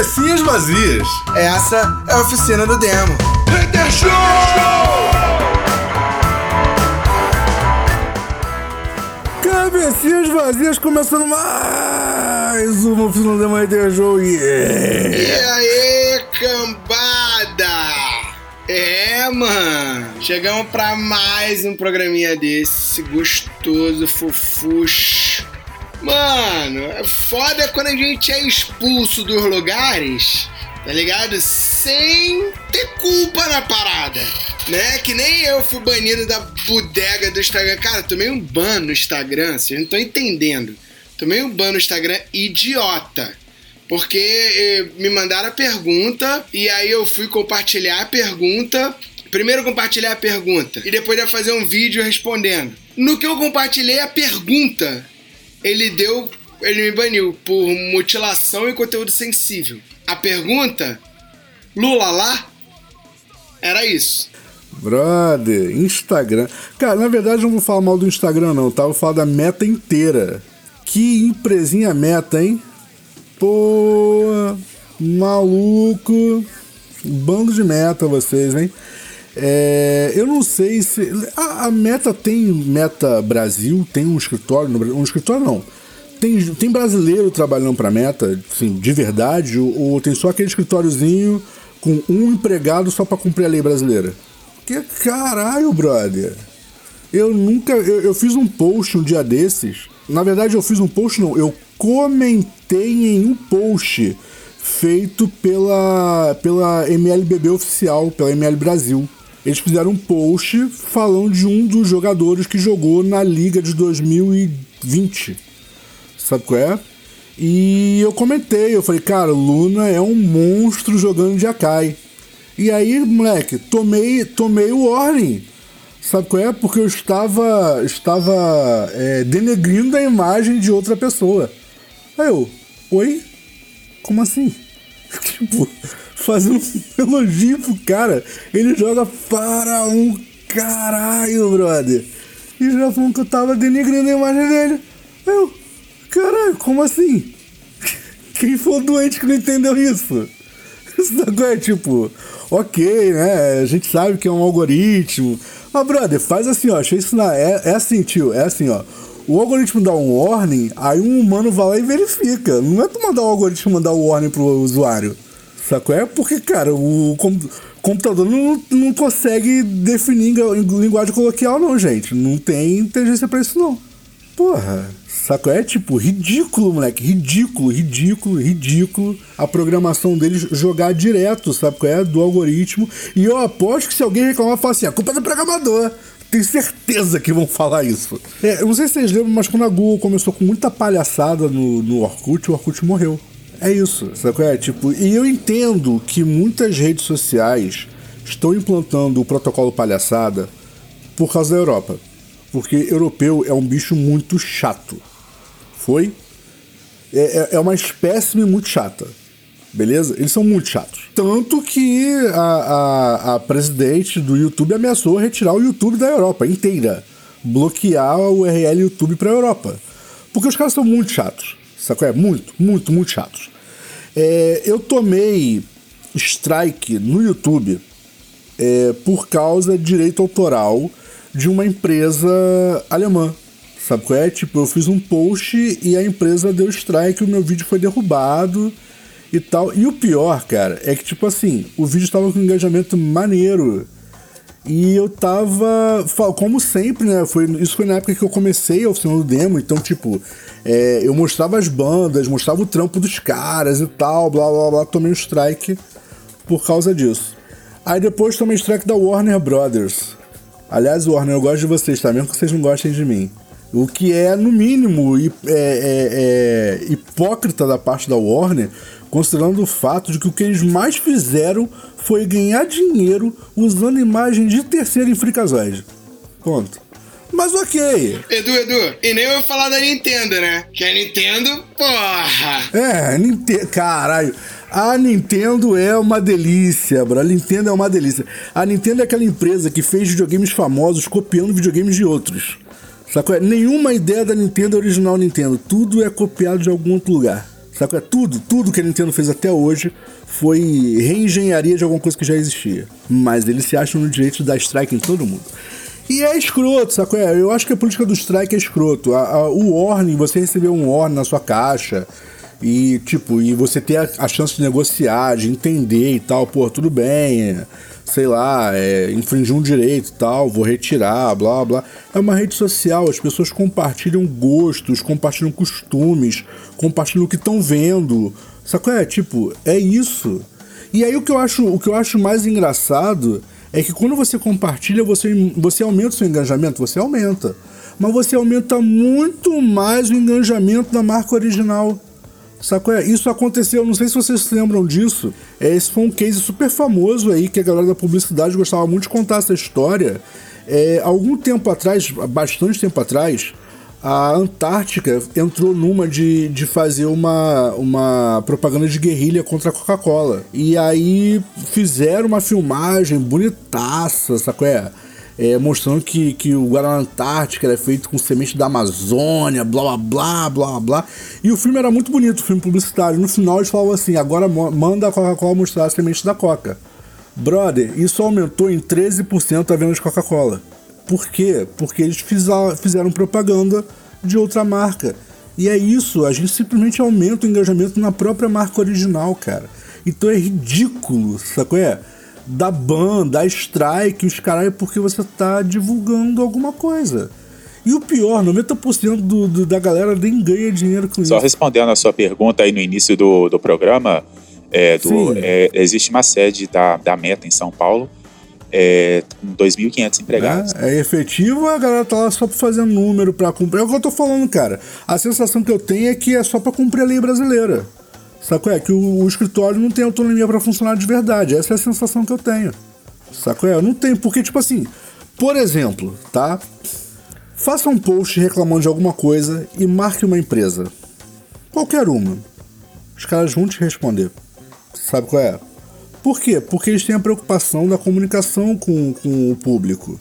Cabecinhas vazias. Essa é a oficina do demo. Hater Show! Cabecinhas vazias começando mais uma oficina do demo Hater Show. Yeah. E aí, cambada? É, mano. Chegamos pra mais um programinha desse, gostoso, fofuxo. Mano, é foda quando a gente é expulso dos lugares, tá ligado? Sem ter culpa na parada, né? Que nem eu fui banido da bodega do Instagram. Cara, tomei um ban no Instagram, vocês não estão entendendo. Tomei um ban no Instagram idiota. Porque eh, me mandaram a pergunta e aí eu fui compartilhar a pergunta. Primeiro compartilhar a pergunta e depois ia fazer um vídeo respondendo. No que eu compartilhei a pergunta, ele deu. Ele me baniu por mutilação e conteúdo sensível. A pergunta, Lula lá, era isso. Brother, Instagram. Cara, na verdade não vou falar mal do Instagram, não, tá? Vou falar da meta inteira. Que empresinha meta, hein? Pô, maluco. Bando de meta vocês, hein? É, eu não sei se. A, a, Meta tem Meta Brasil, tem um escritório no. Um escritório não. Tem, tem brasileiro trabalhando pra Meta, assim, de verdade, ou, ou tem só aquele escritóriozinho com um empregado só para cumprir a lei brasileira? Que caralho, brother! Eu nunca. Eu, eu fiz um post um dia desses. Na verdade, eu fiz um post, não. Eu comentei em um post feito pela, pela MLBB oficial, pela ML Brasil. Eles fizeram um post falando de um dos jogadores que jogou na Liga de 2020. Sabe qual é? E eu comentei, eu falei, cara, Luna é um monstro jogando de Akai. E aí, moleque, tomei, tomei o warning. Sabe qual é? Porque eu estava, estava é, denegrindo a imagem de outra pessoa. Aí eu, oi? Como assim? tipo, fazendo um elogio pro cara. Ele joga para um caralho, brother. E já falou que eu tava denegrindo a imagem dele. Eu, caralho, como assim? Quem for doente que não entendeu isso? Isso é tipo, ok, né? A gente sabe que é um algoritmo. Mas, brother, faz assim, ó. Achei isso na. É, é assim, tio. É assim, ó. O algoritmo dá um warning, aí um humano vai lá e verifica. Não é tu mandar o algoritmo mandar o warning pro usuário. Sacou? É porque, cara, o computador não, não consegue definir linguagem coloquial, não, gente. Não tem inteligência pra isso, não. Porra. Sacou? É tipo ridículo, moleque. Ridículo, ridículo, ridículo. A programação deles jogar direto, sabe qual é? Do algoritmo. E eu aposto que se alguém reclamar, fala assim: a culpa é do programador. Tenho certeza que vão falar isso. É, eu não sei se vocês lembram, mas quando a Google começou com muita palhaçada no, no Orkut, o Orkut morreu. É isso, sabe? É? Tipo, e eu entendo que muitas redes sociais estão implantando o protocolo palhaçada por causa da Europa. Porque europeu é um bicho muito chato. Foi? É, é, é uma espécime muito chata. Beleza? Eles são muito chatos. Tanto que a, a, a presidente do YouTube ameaçou retirar o YouTube da Europa inteira. Bloquear o URL YouTube pra Europa. Porque os caras são muito chatos. Sacou? É muito, muito, muito chatos. É, eu tomei strike no YouTube é, por causa de direito autoral de uma empresa alemã. Sabe qual é? Tipo, eu fiz um post e a empresa deu strike, o meu vídeo foi derrubado e tal. E o pior, cara, é que, tipo assim, o vídeo estava com um engajamento maneiro. E eu tava. Como sempre, né? Foi, isso foi na época que eu comecei a oficina do demo. Então, tipo, é, eu mostrava as bandas, mostrava o trampo dos caras e tal, blá blá blá. Tomei um strike por causa disso. Aí depois tomei strike da Warner Brothers. Aliás, Warner, eu gosto de vocês, tá? Mesmo que vocês não gostem de mim. O que é, no mínimo, é, é, é, hipócrita da parte da Warner, considerando o fato de que o que eles mais fizeram foi ganhar dinheiro usando imagem de terceiro em Freakazoid. Ponto. Mas ok. Edu, Edu, e nem vou falar da Nintendo, né? Que a Nintendo, porra! É, Nintendo. Caralho. A Nintendo é uma delícia, bro. A Nintendo é uma delícia. A Nintendo é aquela empresa que fez videogames famosos copiando videogames de outros. Sacou? Nenhuma ideia da Nintendo é original Nintendo. Tudo é copiado de algum outro lugar. Sabe? É tudo, tudo que a Nintendo fez até hoje foi reengenharia de alguma coisa que já existia. Mas eles se acham no direito de dar strike em todo mundo. E é escroto, saco? É, eu acho que a política do strike é escroto. A, a, o warning, você receber um warning na sua caixa e, tipo, e você ter a, a chance de negociar, de entender e tal, pô, tudo bem, é, sei lá, é, infringir um direito tal, vou retirar, blá blá. É uma rede social, as pessoas compartilham gostos, compartilham costumes, compartilham o que estão vendo. Sacou? É, tipo, é isso. E aí o que eu acho, o que eu acho mais engraçado é que quando você compartilha, você, você aumenta o seu engajamento, você aumenta. Mas você aumenta muito mais o engajamento da marca original. Sacou? É, isso aconteceu, não sei se vocês lembram disso. É, esse foi um case super famoso aí, que a galera da publicidade gostava muito de contar essa história. É, algum tempo atrás, bastante tempo atrás, a Antártica entrou numa de, de fazer uma, uma propaganda de guerrilha contra a Coca-Cola. E aí fizeram uma filmagem bonitaça, sacou? É? É, mostrando que, que o Guaraná Antártica era feito com semente da Amazônia, blá blá blá blá blá. E o filme era muito bonito, o filme publicitário. No final eles falavam assim: agora manda a Coca-Cola mostrar a semente da Coca. Brother, isso aumentou em 13% a venda de Coca-Cola. Por quê? Porque eles fizeram propaganda de outra marca. E é isso, a gente simplesmente aumenta o engajamento na própria marca original, cara. Então é ridículo, sacou? É? Da ban, da strike, os caras, porque você tá divulgando alguma coisa. E o pior, 90% do, do, da galera nem ganha dinheiro com Só isso. Só respondendo a sua pergunta aí no início do, do programa, é, do, é, existe uma sede da, da Meta em São Paulo, é, com 2.500 empregados. É, é efetivo a galera tá lá só pra fazer número, pra cumprir. É o que eu tô falando, cara. A sensação que eu tenho é que é só pra cumprir a lei brasileira. Saco é que o, o escritório não tem autonomia para funcionar de verdade. Essa é a sensação que eu tenho. Saco é, eu não tenho, porque tipo assim, por exemplo, tá? Faça um post reclamando de alguma coisa e marque uma empresa. Qualquer uma. Os caras vão te responder. Sabe qual é? Por quê? Porque eles têm a preocupação da comunicação com, com o público.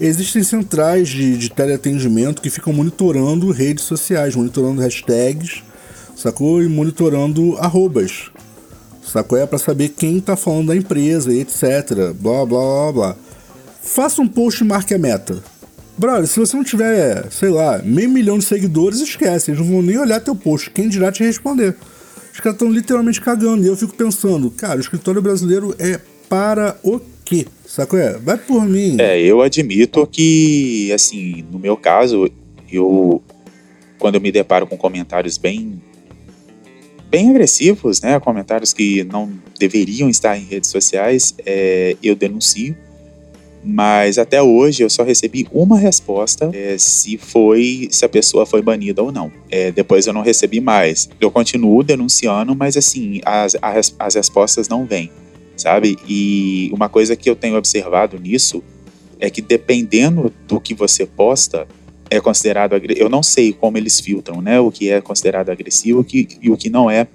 Existem centrais de, de teleatendimento que ficam monitorando redes sociais, monitorando hashtags sacou? E monitorando arrobas, sacou? É para saber quem tá falando da empresa e etc. Blá, blá, blá, blá. Faça um post e marque a meta. Brother, se você não tiver, sei lá, meio milhão de seguidores, esquece. Eles não vão nem olhar teu post. Quem dirá te responder? Os caras estão literalmente cagando. E eu fico pensando, cara, o escritório brasileiro é para o quê? Sacou? É? Vai por mim. É, eu admito que, assim, no meu caso, eu. Quando eu me deparo com comentários bem bem agressivos, né? Comentários que não deveriam estar em redes sociais, é, eu denuncio. Mas até hoje eu só recebi uma resposta é, se foi se a pessoa foi banida ou não. É, depois eu não recebi mais. Eu continuo denunciando, mas assim as, as, as respostas não vêm, sabe? E uma coisa que eu tenho observado nisso é que dependendo do que você posta, é considerado eu não sei como eles filtram, né, o que é considerado agressivo que, e o que não é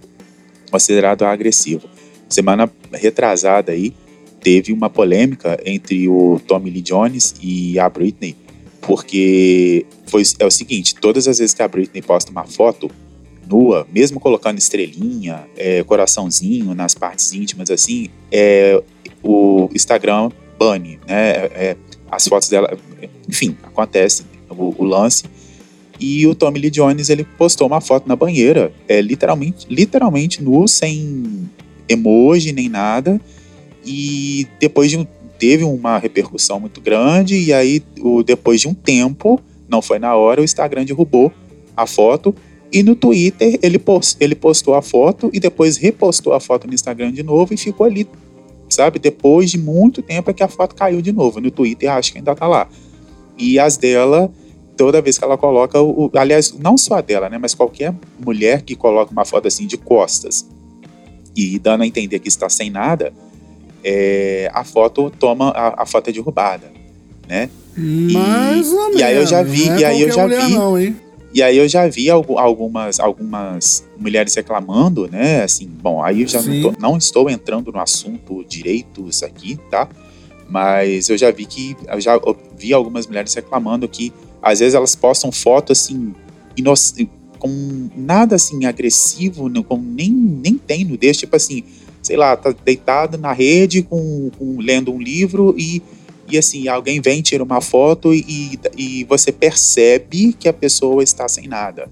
considerado agressivo. Semana retrasada aí teve uma polêmica entre o Tommy Lee Jones e a Britney, porque foi é o seguinte, todas as vezes que a Britney posta uma foto nua, mesmo colocando estrelinha, é, coraçãozinho nas partes íntimas assim, é, o Instagram bane, né, é, as fotos dela, enfim, acontece o, o, lance. E o Tommy Lee Jones ele postou uma foto na banheira, é literalmente, literalmente nu, sem emoji nem nada. E depois de um, teve uma repercussão muito grande e aí o, depois de um tempo, não foi na hora, o Instagram derrubou a foto e no Twitter ele, post, ele postou a foto e depois repostou a foto no Instagram de novo e ficou ali, sabe? Depois de muito tempo é que a foto caiu de novo. No Twitter acho que ainda tá lá. E as dela toda vez que ela coloca o, aliás, não só a dela, né, mas qualquer mulher que coloca uma foto assim de costas e dando a entender que está sem nada, é, a foto toma a, a, foto é derrubada, né? Mais e, ou menos. E aí eu já vi, é e aí eu já vi, não, hein? E aí eu já vi algumas, algumas mulheres reclamando, né? Assim, bom, aí eu já não, tô, não, estou entrando no assunto direitos aqui, tá? Mas eu já vi que eu já vi algumas mulheres reclamando que às vezes elas postam foto assim, com nada assim agressivo, não, com, nem, nem tem nudez, tipo assim, sei lá, tá deitado na rede com, com lendo um livro e, e assim, alguém vem, tira uma foto e, e você percebe que a pessoa está sem nada.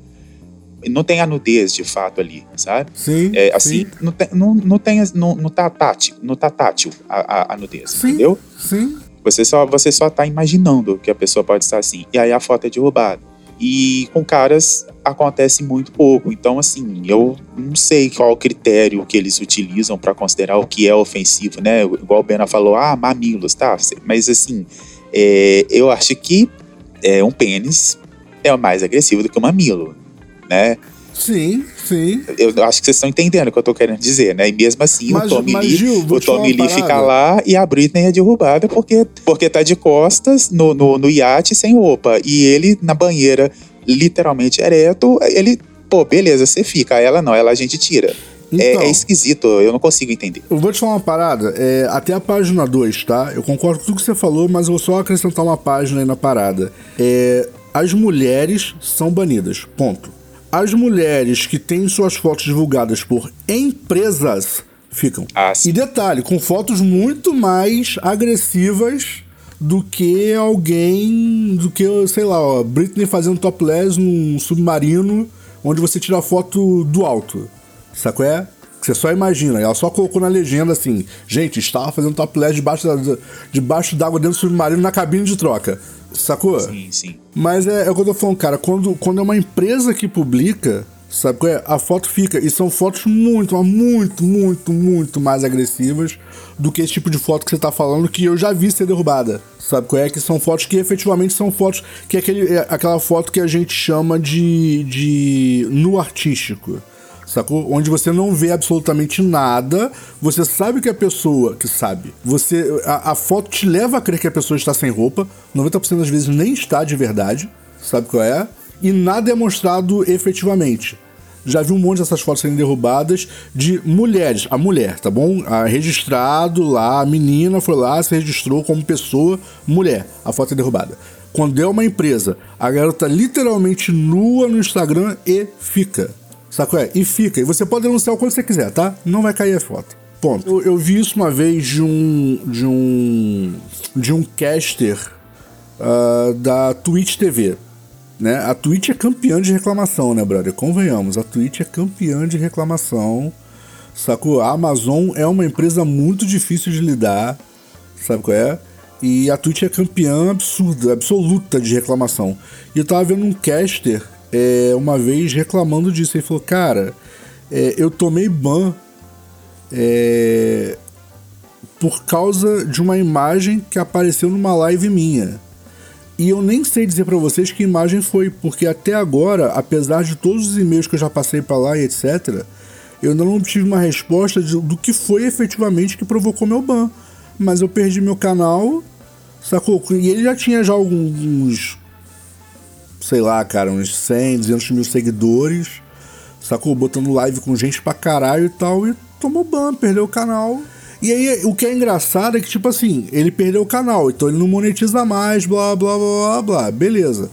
Não tem a nudez de fato ali, sabe? Sim. É, assim, sim. Não, tem, não, não, tem, não, não, tá tátil, não tá tátil a, a, a nudez, Sim. entendeu? Sim. Você só, você só tá imaginando que a pessoa pode estar assim. E aí a foto é derrubada. E com caras acontece muito pouco. Então, assim, eu não sei qual o critério que eles utilizam para considerar o que é ofensivo, né? Igual o Bena falou, ah, mamilos, tá? Mas, assim, é, eu acho que é, um pênis é mais agressivo do que um mamilo, né? Sim, sim. Eu acho que vocês estão entendendo o que eu tô querendo dizer, né? E mesmo assim, Mas- o Tommy mas, Lee, Gil, o Tommy Lee fica lá e a Britney é derrubada porque, porque tá de costas no, no, no iate sem roupa. E ele na banheira, literalmente ereto, ele, pô, beleza, você fica. Ela não, ela a gente tira. É- Então. é, esquisito, eu não consigo entender. Eu vou te falar uma parada, é, até a página 2, tá? Eu concordo com tudo que você falou, mas eu vou só acrescentar uma página aí na parada. É, as mulheres são banidas, ponto. As mulheres que têm suas fotos divulgadas por empresas ficam. Ah. E detalhe, com fotos muito mais agressivas do que alguém, do que, sei lá, ó, Britney fazendo topless num submarino onde você tira a foto do alto. Sacou é? Que você só imagina. Ela só colocou na legenda assim: gente, estava fazendo topless debaixo da- debaixo d'água dentro do submarino na cabine de troca. Sacou? Sim, sim. Mas é, é o que eu tô falando, cara. Quando, quando é uma empresa que publica, sabe qual é? A foto fica. E são fotos muito, mas muito, muito, muito mais agressivas do que esse tipo de foto que você tá falando que eu já vi ser derrubada. Sabe qual é? Que são fotos que efetivamente são fotos. Que é, aquele, é aquela foto que a gente chama de, de nu artístico. Sacou? Onde você não vê absolutamente nada, você sabe que a pessoa que sabe, você a, a foto te leva a crer que a pessoa está sem roupa, 90% das vezes nem está de verdade, sabe qual é? E nada é mostrado efetivamente. Já vi um monte dessas fotos sendo derrubadas de mulheres, a mulher, tá bom? A registrado lá, a menina foi lá, se registrou como pessoa, mulher, a foto é derrubada. Quando é uma empresa, a garota literalmente nua no Instagram e fica. Sacou? É? E fica. E você pode denunciar o quanto você quiser, tá? Não vai cair a foto. Ponto. Eu, eu vi isso uma vez de um. de um. de um caster ah, da Twitch TV. Né? A Twitch é campeã de reclamação, né, brother? Convenhamos, a Twitch é campeã de reclamação. Sacou? A Amazon é uma empresa muito difícil de lidar. Sabe qual é? E a Twitch é campeã absurda, absoluta de reclamação. E eu tava vendo um caster é, uma vez reclamando disso. Ele falou, cara, é, eu tomei ban é, por causa de uma imagem que apareceu numa live minha. E eu nem sei dizer pra vocês que imagem foi, porque até agora, apesar de todos os e-mails que eu já passei pra lá e etc, eu ainda não obtive uma resposta de- do que foi efetivamente que provocou meu ban. Mas eu perdi meu canal, sacou? E ele já tinha já alguns, sei lá, cara, uns 100, 200 mil seguidores, sacou? Botando live com gente pra caralho e tal, e tomou ban, perdeu o canal. E aí, o que é engraçado é que, tipo assim, ele perdeu o canal, então ele não monetiza mais, blá, blá, blá, blá, blá, beleza.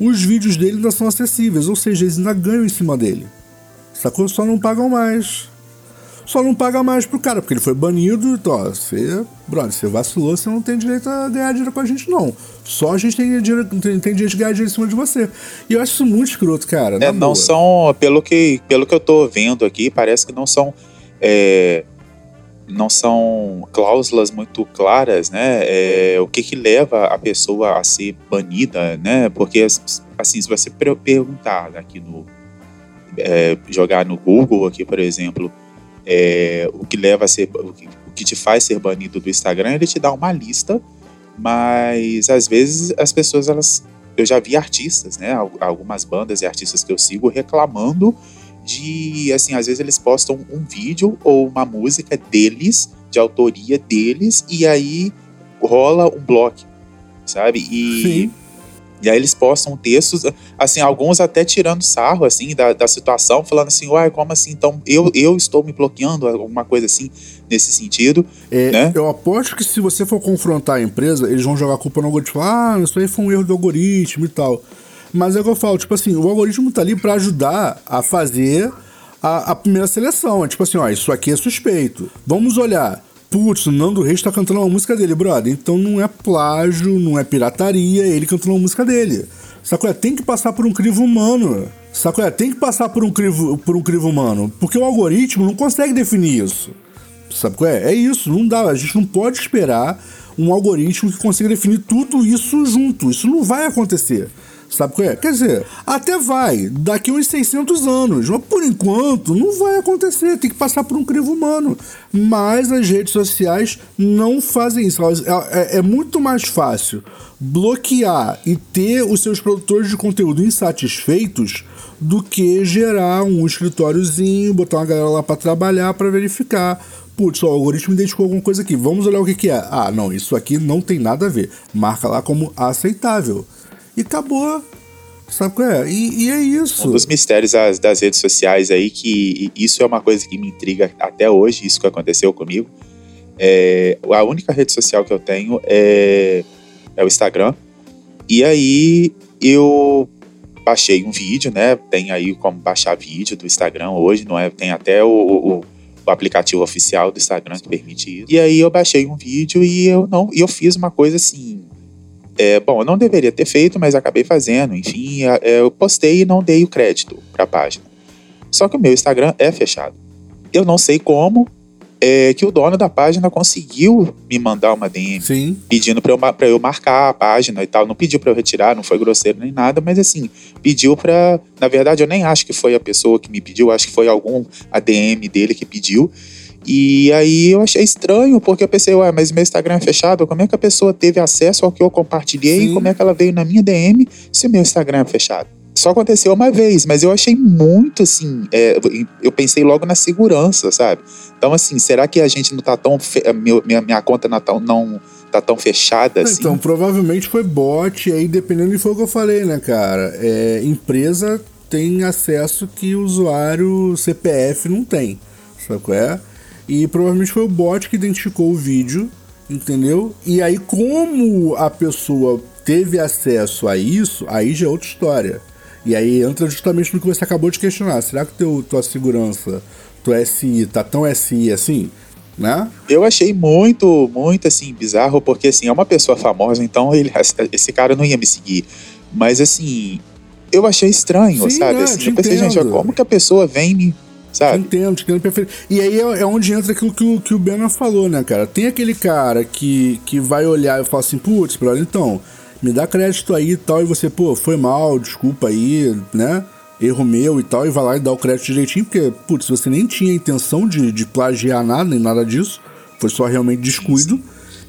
Os vídeos dele ainda são acessíveis, ou seja, eles ainda ganham em cima dele. Sacou? Só não pagam mais. Só não paga mais pro cara, porque ele foi banido, então, ó, você, brother, você vacilou, você não tem direito a ganhar dinheiro com a gente, não. Só a gente tem, dinheiro, tem, tem direito de ganhar dinheiro em cima de você. E eu acho isso muito escroto, cara. É, não boa. são, pelo que, pelo que eu tô vendo aqui, parece que não são. é, não são cláusulas muito claras, né? É, o que que leva a pessoa a ser banida, né? Porque, assim, se você per- perguntar aqui no. é, jogar no Google aqui, por exemplo, é, o que leva a ser. O que, te faz ser banido do Instagram, ele te dá uma lista, mas às vezes as pessoas, elas. Eu já vi artistas, né? al- Algumas bandas e artistas que eu sigo reclamando de, assim, às vezes eles postam um vídeo ou uma música deles, de autoria deles, e aí rola um bloco, sabe? E, Sim. E aí eles postam textos, assim, alguns até tirando sarro, assim, da, da situação, falando assim, uai, como assim? Então eu, eu estou me bloqueando, alguma coisa assim, nesse sentido, É, né? Eu aposto que se você for confrontar a empresa, eles vão jogar a culpa no algoritmo. Ah, isso aí foi um erro do algoritmo e tal. Mas é o que eu falo, tipo assim, o algoritmo tá ali para ajudar a fazer a, a, primeira seleção. É tipo assim, ó, isso aqui é suspeito. Vamos olhar. Putz, o Nando Reis tá cantando uma música dele, brother. Então não é plágio, não é pirataria, ele cantando uma música dele. Sacou? É, tem que passar por um crivo humano. Sacou? É, tem que passar por um crivo, por um crivo humano. Porque o algoritmo não consegue definir isso. Sabe qual é? É isso, não dá. A gente não pode esperar um algoritmo que consiga definir tudo isso junto. Isso não vai acontecer. Sabe qual é? Quer dizer, até vai, daqui uns 600 anos, mas por enquanto não vai acontecer, tem que passar por um crivo humano. Mas as redes sociais não fazem isso. É, é muito mais fácil bloquear e ter os seus produtores de conteúdo insatisfeitos do que gerar um escritóriozinho, botar uma galera lá para trabalhar, para verificar. Putz, o algoritmo identificou alguma coisa aqui. Vamos olhar o que, que é. Ah, não, isso aqui não tem nada a ver. Marca lá como aceitável e acabou. Sabe qual é? E, e, é isso. Um dos mistérios das, das, redes sociais aí, que isso é uma coisa que me intriga até hoje, isso que aconteceu comigo. É, a única rede social que eu tenho é, é o Instagram. E aí eu baixei um vídeo, né? Tem aí como baixar vídeo do Instagram hoje, não é? Tem até o, o, o, aplicativo oficial do Instagram que permite isso. E aí eu baixei um vídeo e eu não, e eu fiz uma coisa assim é, bom, eu não deveria ter feito, mas acabei fazendo. Enfim, é, eu postei e não dei o crédito para a página. Só que o meu Instagram é fechado. Eu não sei como é, que o dono da página conseguiu me mandar uma DM Sim. pedindo para eu, eu marcar a página e tal. Não pediu para eu retirar, não foi grosseiro nem nada, mas assim, pediu para. Na verdade, eu nem acho que foi a pessoa que me pediu, acho que foi algum ADM dele que pediu. E aí eu achei estranho, porque eu pensei, ué, mas meu Instagram é fechado, como é que a pessoa teve acesso ao que eu compartilhei? Sim. Como é que ela veio na minha DM se o meu Instagram é fechado? Só aconteceu uma vez, mas eu achei muito assim. É, eu pensei logo na segurança, sabe? Então, assim, será que a gente não tá tão. Fe... Minha, minha conta não tá, não tá tão fechada assim? Então, provavelmente foi bot, e aí dependendo de foi o que eu falei, né, cara? É, empresa tem acesso que o usuário CPF não tem. Sabe qual é? E provavelmente foi o bot que identificou o vídeo, entendeu? E aí, como a pessoa teve acesso a isso, aí já é outra história. E aí entra justamente no que você acabou de questionar. Será que teu, tua segurança, tua SI, tá tão SI assim? Né? Eu achei muito, muito assim, bizarro, porque assim, é uma pessoa famosa, então ele, esse cara não ia me seguir. Mas assim, eu achei estranho, Sim, sabe? Assim, eu pensei, gente, como que a pessoa vem me sabe? Entendo, entendo perfeito. E aí é, é, onde entra aquilo que o, que o Bena falou, né, cara? Tem aquele cara que, que vai olhar e falar assim, putz, brother, então, me dá crédito aí e tal, e você, pô, foi mal, desculpa aí, né? Erro meu e tal, e vai lá e dá o crédito direitinho, porque, putz, você nem tinha intenção de, de plagiar nada, nem nada disso, foi só realmente descuido,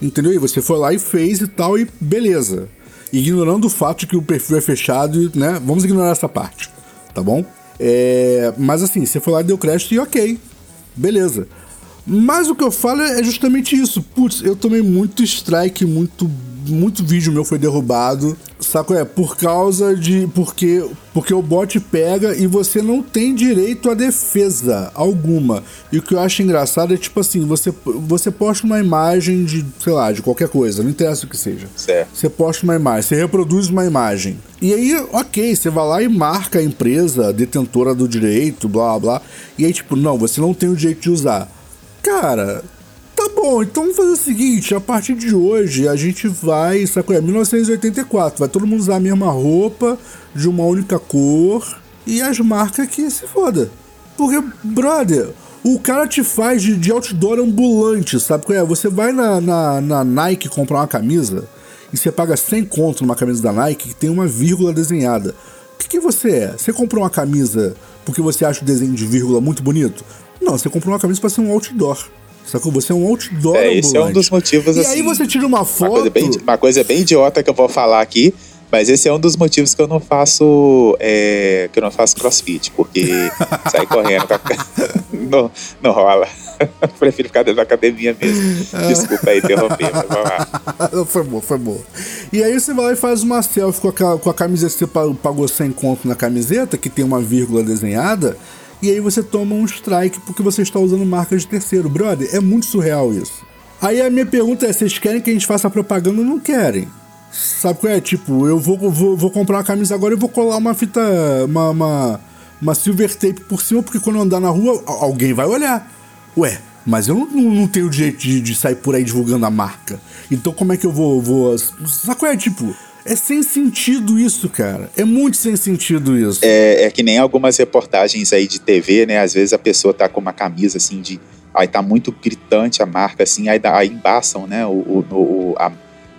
entendeu? E você foi lá e fez e tal, e beleza. Ignorando o fato de que o perfil é fechado, né? Vamos ignorar essa parte, tá bom? É, mas assim, você foi lá, deu crédito e ok, beleza. Mas o que eu falo é justamente isso. Putz, eu tomei muito strike, muito muito vídeo meu foi derrubado. Saco é por causa de porque porque o bot pega e você não tem direito à defesa alguma. E o que eu acho engraçado é tipo assim, você você posta uma imagem de, sei lá, de qualquer coisa, não interessa o que seja. Certo. Você posta uma imagem, você reproduz uma imagem. E aí, OK, você vai lá e marca a empresa detentora do direito, blá blá. E aí tipo, não, você não tem o direito de usar. Cara, Tá bom, então vamos fazer o seguinte: a partir de hoje a gente vai, sacou? É 1984, vai todo mundo usar a mesma roupa, de uma única cor, e as marcas que se foda. Porque, brother, o cara te faz de, de outdoor ambulante, sabe é? Você vai na, na, na, Nike comprar uma camisa e você paga 100 conto numa camisa da Nike que tem uma vírgula desenhada. O que, que você é? Você comprou uma camisa porque você acha o desenho de vírgula muito bonito? Não, você comprou uma camisa para ser um outdoor. Sacou? Você é um outdoor É, esse é um dos motivos, e assim... E aí você tira uma foto... Uma coisa, bem, uma coisa bem idiota que eu vou falar aqui, mas esse é um dos motivos que eu não faço... É, que eu não faço crossfit, porque sair correndo... não, não rola. Prefiro ficar dentro da academia mesmo. Desculpa aí interromper, mas vamos lá. foi bom, foi bom. E aí você vai lá e faz uma selfie com a, com a camiseta que você pagou 100 conto na camiseta, que tem uma vírgula desenhada e aí você toma um strike porque você está usando marcas de terceiro. Brother, é muito surreal isso. Aí a minha pergunta é: vocês querem que a gente faça propaganda ou não querem? Sabe qual é? Tipo, eu vou, vou, vou comprar uma camisa agora e vou colar uma fita. Uma, uma, uma silver tape por cima, porque quando eu andar na rua, alguém vai olhar. Ué, mas eu não, não, não tenho direito de, de sair por aí divulgando a marca. Então como é que eu vou. vou sabe qual é? Tipo, é sem sentido isso, cara. É muito sem sentido isso. É, é que nem algumas reportagens aí de TV, né? Às vezes a pessoa tá com uma camisa assim de. Aí tá muito gritante a marca, assim, aí, aí embaçam, né? O, o, o- a,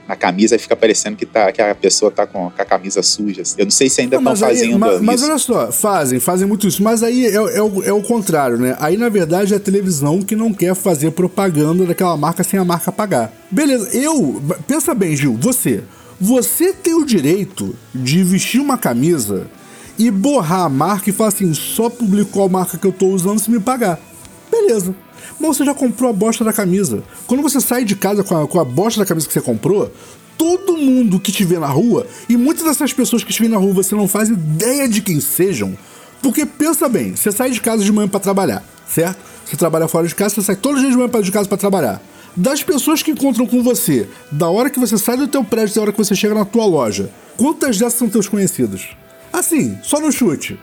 na camisa e fica parecendo que, tá, que a pessoa tá com, com a camisa suja. assim. Eu não sei se ainda estão mas aí- fazendo ma- mas, isso. olha só, fazem, fazem muito isso. Mas aí é, é o, é o contrário, né? Aí, na verdade, é a televisão que não quer fazer propaganda daquela marca sem a marca pagar. Beleza, eu. Pensa bem, Gil, você. Você tem o direito de vestir uma camisa e borrar a marca e falar assim: só publicou a marca que eu tô usando se me pagar. Beleza. Mas você já comprou a bosta da camisa. Quando você sai de casa com a, com a bosta da camisa que você comprou, todo mundo que te vê na rua, e muitas dessas pessoas que te vê na rua você não faz ideia de quem sejam, porque pensa bem, você sai de casa de manhã pra trabalhar, certo? Você trabalha fora de casa, você sai todos os dias de manhã de casa pra trabalhar. Das pessoas que encontram com você, da hora que você sai do teu prédio, da hora que você chega na tua loja, quantas dessas são teus conhecidos? Assim, só no chute.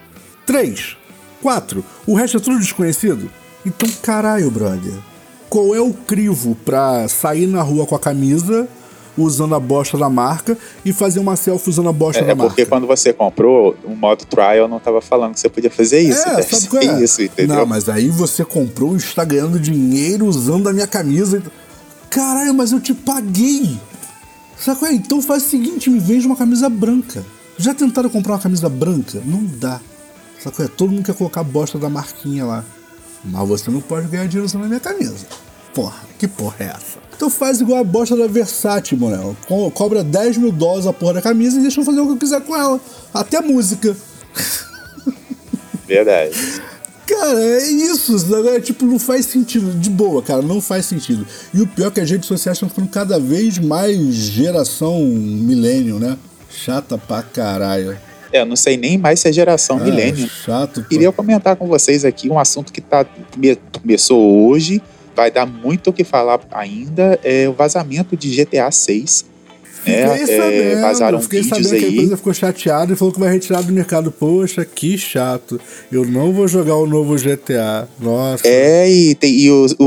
Três, quatro, o resto é tudo desconhecido? Então, caralho, brother. Qual é o crivo pra sair na rua com a camisa, usando a bosta da marca, e fazer uma selfie usando a bosta É, da é porque marca? quando você comprou, o modo trial não tava falando que você podia fazer isso. É, deve sabe qual é? isso, entendeu? Não, mas aí você comprou e está ganhando dinheiro usando a minha camisa. Caralho, mas eu te paguei. Qual é? Então faz o seguinte, me vende uma camisa branca. Já tentaram comprar uma camisa branca? Não dá. Qual é? Todo mundo quer colocar a bosta da marquinha lá. Mas você não pode ganhar dinheiro usando a minha camisa. Porra, que porra é essa? Então faz igual a bosta da Versace, Monel. Co- Cobra 10 mil dólares a porra da camisa e deixa eu fazer o que eu quiser com ela. Até música. Verdade. Cara, é isso, sabe? É, tipo, não faz sentido. De boa, cara, não faz sentido. E o pior é que as redes sociais estão ficando cada vez mais geração milênio, né? Chata pra caralho. É, eu não sei nem mais se é geração Ah, milênio. Chato. pô. Queria comentar com vocês aqui um assunto que tá, come- começou hoje, vai dar muito o que falar ainda, é o vazamento de GTA 6. Fiquei É, sabendo, vazaram fiquei sabendo que a aí. empresa ficou chateada e falou que vai retirar do mercado. Poxa, que chato. Eu não vou jogar o novo GTA. Nossa. É, e, tem, e o, o,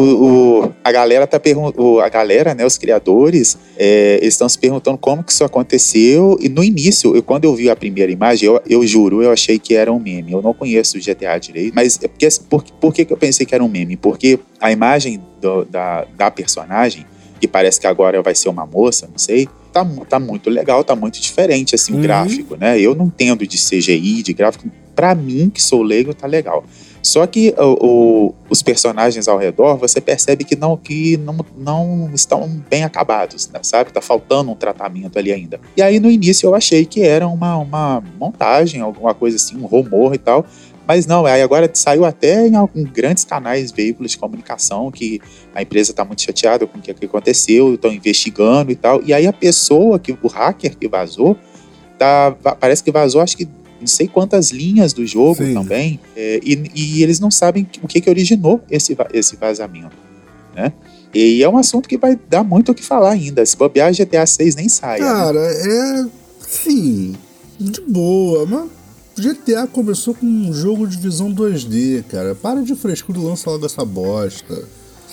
o- a galera tá perguntando, a galera, né, os criadores, é, eles estão se perguntando como que isso aconteceu. E no início, eu, quando eu vi a primeira imagem, eu, eu juro, eu achei que era um meme. Eu não conheço o GTA direito, mas é porque, por, por que, que eu pensei que era um meme? Porque a imagem do- da, da personagem, que parece que agora vai ser uma moça, não sei, tá, tá muito legal, tá muito diferente, assim, o Uhum. gráfico, né? Eu não entendo de CGI, de gráfico. Pra mim, que sou leigo, tá legal. Só que o- o- os personagens ao redor, você percebe que não, que não, não estão bem acabados, né, sabe? Tá faltando um tratamento ali ainda. E aí, no início, eu achei que era uma, uma montagem, alguma coisa assim, um rumor e tal. Mas não, aí agora saiu até em, algum- grandes canais, veículos de comunicação, que a empresa está muito chateada com o que, aconteceu, estão investigando e tal. E aí a pessoa, que o hacker que vazou, tá, parece que vazou, acho que não sei quantas linhas do jogo Sim. também, é, e, e eles não sabem o que, que originou esse, esse vazamento, né? E é um assunto que vai dar muito o que falar ainda. Se bobear, GTA 6 nem sai. né? Cara, é. Sim, de boa, mas GTA começou com um jogo de visão 2D, cara. Para de frescura e lança logo essa bosta.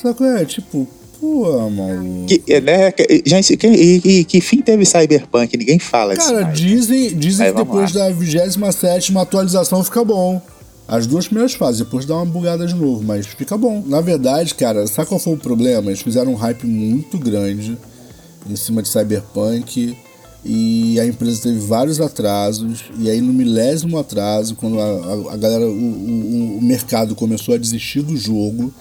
Sabe qual é? Tipo, pô, maluco. Que, é, né, que- gente, que, e, que fim teve Cyberpunk? Ninguém fala disso. Cara, mais. dizem, dizem Aí, que depois da 27 atualização fica bom. As duas primeiras fases, depois dá uma bugada de novo, mas fica bom. Na verdade, cara, sabe qual foi o problema? Eles fizeram um hype muito grande em cima de Cyberpunk e a empresa teve vários atrasos. E aí, no milésimo atraso, quando a, a- galera, o, o- o mercado começou a desistir do jogo,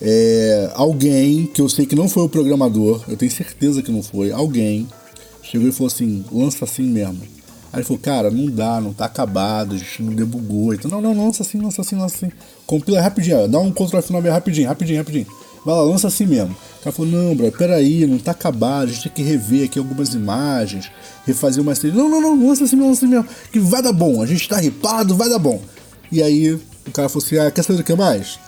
é, alguém, que eu sei que não foi o programador, eu tenho certeza que não foi, alguém chegou e falou assim: lança assim mesmo. Aí ele falou, cara, não dá, não tá acabado, a gente não debugou. Então, não, não, lança assim, lança assim, lança assim. Compila rapidinho, dá um Ctrl F9 rapidinho, rapidinho, rapidinho. Vai lá, lança assim mesmo. O cara falou, não, bro, peraí, não tá acabado, a gente tem que rever aqui algumas imagens, refazer uma série. Não, não, não, lança assim mesmo, lança assim mesmo. Que vai dar bom, a gente tá ripado, vai dar bom. E aí o cara falou assim, ah, quer saber do que mais?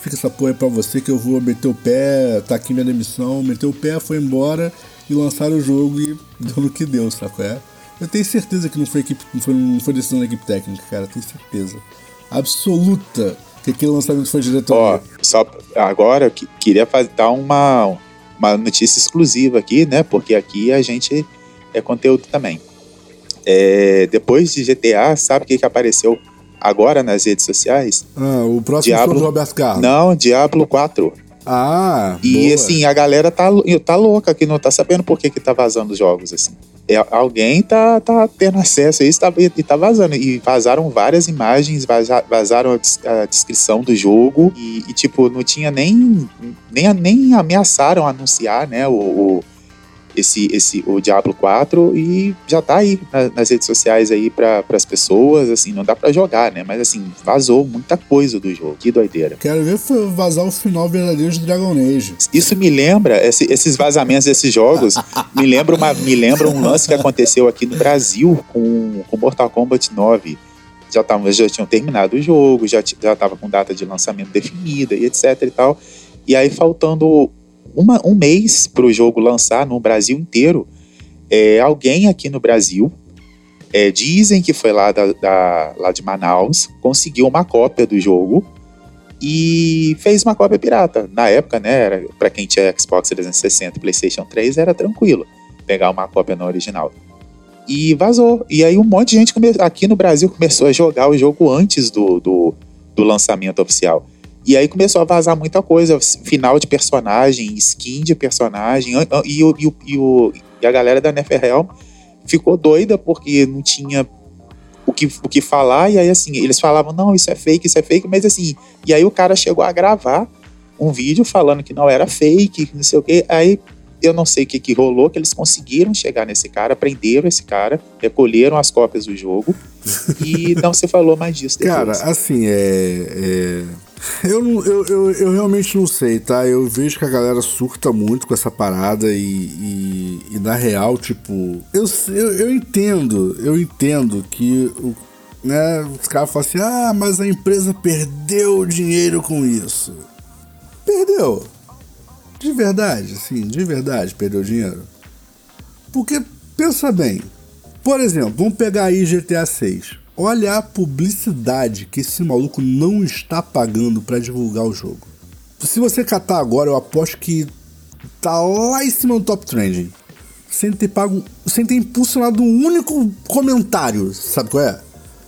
Fica essa porra aí pra você que eu vou meter o pé, tá aqui minha demissão, meteu o pé, foi embora e lançaram o jogo e deu no que deu, saco? É? Eu tenho certeza que não foi, equipe, não foi, não foi decisão da equipe técnica, cara. Tenho certeza. Absoluta que aquele lançamento foi diretoria. Ó, só agora eu que- queria fazer, dar uma, uma notícia exclusiva aqui, né? Porque aqui a gente é conteúdo também. É, depois de GTA, sabe o que, que apareceu agora nas redes sociais? Ah, o próximo Diablo- show do Roberto Carlos. Não, Diablo 4. Ah, E boa. assim, a galera tá, tá louca que não tá sabendo por que, que tá vazando os jogos, assim. É, alguém tá, tá tendo acesso a isso tá, e tá vazando. E vazaram várias imagens, vaza- vazaram a, a descrição do jogo. E, e, tipo, não tinha nem, nem. Nem ameaçaram anunciar, né? O, o- esse, esse, o Diablo 4 e já tá aí na- nas redes sociais aí para as pessoas, assim, não dá pra jogar, né? Mas assim, vazou muita coisa do jogo. Que doideira. Quero ver vazar o final verdadeiro de Dragon Age. Isso me lembra, esse- esses vazamentos desses jogos, me lembra, uma, me lembra um lance que aconteceu aqui no Brasil com, com Mortal Kombat 9. Já, tavam, já tinham terminado o jogo, já tava com data de lançamento definida e etc e tal. E aí, faltando uma- um mês para o jogo lançar no Brasil inteiro, é, alguém aqui no Brasil, é, dizem que foi lá, da, da- lá de Manaus, conseguiu uma cópia do jogo e fez uma cópia pirata. Na época, né, era, pra quem tinha Xbox 360 e PlayStation 3, era tranquilo pegar uma cópia no original. E vazou. E aí um monte de gente aqui no Brasil começou a jogar o jogo antes do, do, do lançamento oficial. E aí começou a vazar muita coisa, final de personagem, skin de personagem, e, o, e, o, e, o- e a galera da Neferrealm ficou doida porque não tinha o que, o que falar, e aí assim, eles falavam, não, isso é fake, isso é fake, mas assim, e aí o cara chegou a gravar um vídeo falando que não era fake, não sei o quê, aí eu não sei o que, que rolou, que eles conseguiram chegar nesse cara, prenderam esse cara, recolheram as cópias do jogo, e não se falou mais disso depois. Cara, assim, é. é- Eu, eu, eu, eu realmente não sei, tá? Eu vejo que a galera surta muito com essa parada e, e, e na real, tipo. Eu, eu, eu entendo, eu entendo que o, né, os caras falam assim: ah, mas a empresa perdeu dinheiro com isso. Perdeu. De verdade, assim, de verdade, perdeu dinheiro. Porque, pensa bem, por exemplo, vamos pegar aí GTA 6. Olha a publicidade que esse maluco não está pagando para divulgar o jogo. Se você catar agora, eu aposto que tá lá em cima do top trending. Sem ter pago, sem ter impulsionado um único comentário, sabe qual é?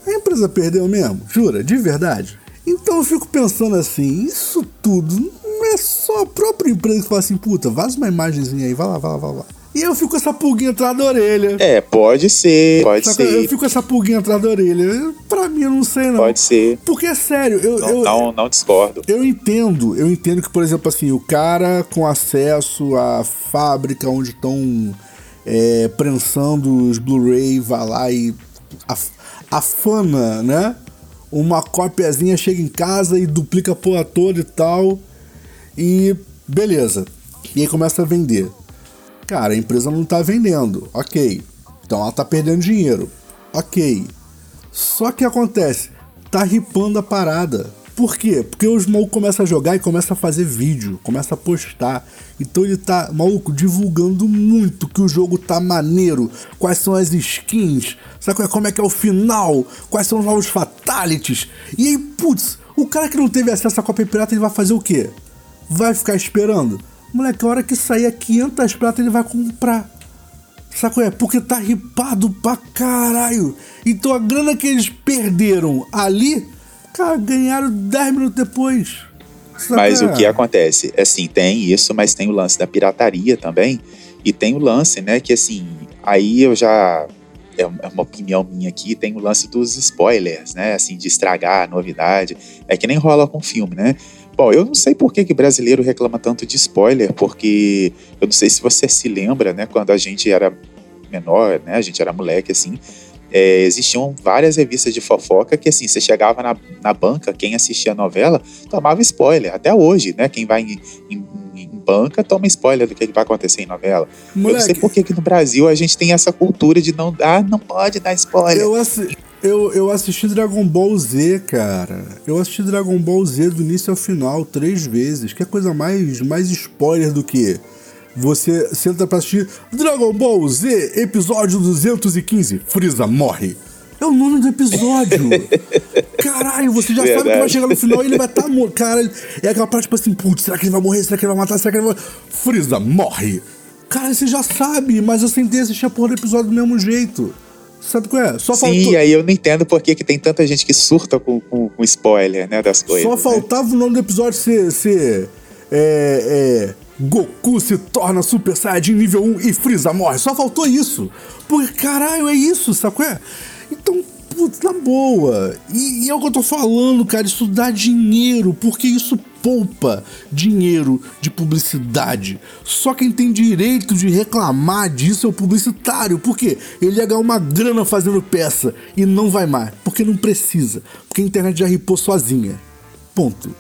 A empresa perdeu mesmo, jura, de verdade. Então eu fico pensando assim, isso tudo não é só a própria empresa que fala assim, puta, vaza uma imagenzinha aí, vai lá, vai lá, vai lá. E eu fico com essa pulguinha atrás da orelha. É, pode ser, pode Saca? Eu ser, fico com essa pulguinha atrás da orelha. Pra mim, eu não sei, não. pode ser. Porque é sério, eu, Não, eu, não, não discordo. eu entendo, eu entendo que, por exemplo, assim, o cara com acesso à fábrica onde estão é, prensando os Blu-ray vai lá e af- afana, né? Uma cópiazinha chega em casa e duplica a porra toda e tal. E beleza. E aí começa a vender. Cara, a empresa não tá vendendo. Ok. Então ela tá perdendo dinheiro. Ok. Só que acontece, tá ripando a parada. Por quê? Porque os malucos começam a jogar e começam a fazer vídeo, começa a postar. Então ele tá, maluco, divulgando muito que o jogo tá maneiro, quais são as skins, sabe é- como é que é o final, quais são os novos fatalities. E aí, putz, o cara que não teve acesso à cópia pirata, ele vai fazer o quê? Vai ficar esperando? Moleque, a hora que sair a 500 prata, ele vai comprar. Saco é? Porque tá ripado pra caralho. Então a grana que eles perderam ali, cara, ganharam 10 minutos depois. Saca Mas é? o que acontece? Assim, tem isso, mas tem o lance da pirataria também. E tem o lance, né, que assim, aí eu já. É uma é uma opinião minha aqui, tem o lance dos spoilers, né? Assim, de estragar a novidade. É que nem rola com filme, né? Bom, eu não sei por que, que brasileiro reclama tanto de spoiler, porque eu não sei se você se lembra, né? Quando a gente era menor, né? A gente era moleque, assim. é, existiam várias revistas de fofoca que, assim, você chegava na, na banca, quem assistia a novela tomava spoiler. Até hoje, né? Quem vai em, em- banca toma spoiler do que que vai acontecer em novela. Eu não sei Moleque, por que que no Brasil a gente tem essa cultura de não dar, não pode dar spoiler. eu, assi- eu, eu assisti Dragon Ball Z, cara. Eu assisti Dragon Ball Z do início ao final três vezes. Que é coisa mais, mais spoiler do que Você senta pra assistir Dragon Ball Z, episódio 215. Freeza morre. É o nome do episódio. Caralho, você já sabe que vai Verdade. chegar no final e ele vai estar morto. Cara, é aquela parte tipo assim, putz, será que ele vai morrer? Será que ele vai matar? Será que ele vai. Freeza morre. Cara, você já sabe, mas eu sentei e assisti a porra do episódio do mesmo jeito. Sabe qual é? Só Sim, faltou. aí eu não entendo por que, que tem tanta gente que surta com, com, com spoiler, né, das coisas. Só né? faltava o nome do episódio ser. ser é, é, Goku se torna Super Saiyajin nível 1 e Freeza morre. Só faltou isso. Porque, caralho, é isso, sacou? É? Putz, na boa. E, e é o que eu tô falando, cara. Isso dá dinheiro, porque isso poupa dinheiro de publicidade. Só quem tem direito de reclamar disso é o publicitário. Por quê? Ele ia ganhar uma grana fazendo peça e não vai mais. Porque não precisa. Porque a internet já ripou sozinha. Ponto.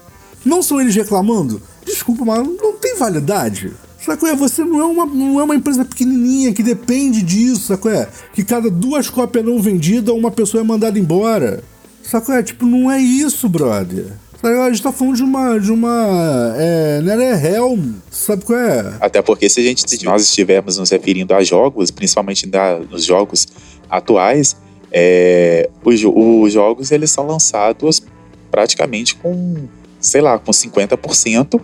Não são eles reclamando? Desculpa, mas não tem validade. Sacou? É, você não é, uma, não é uma empresa pequenininha que depende disso, sacou? É? Que cada duas cópias não vendidas, uma pessoa é mandada embora. Sacou? É? Tipo, não é isso, brother. A gente tá falando de uma. de uma. É. NetherRealm, sabe qual é? Até porque se a gente se nós estivermos nos referindo a jogos, principalmente da- nos jogos atuais, é, os, os jogos eles são lançados praticamente com, sei lá, com 50%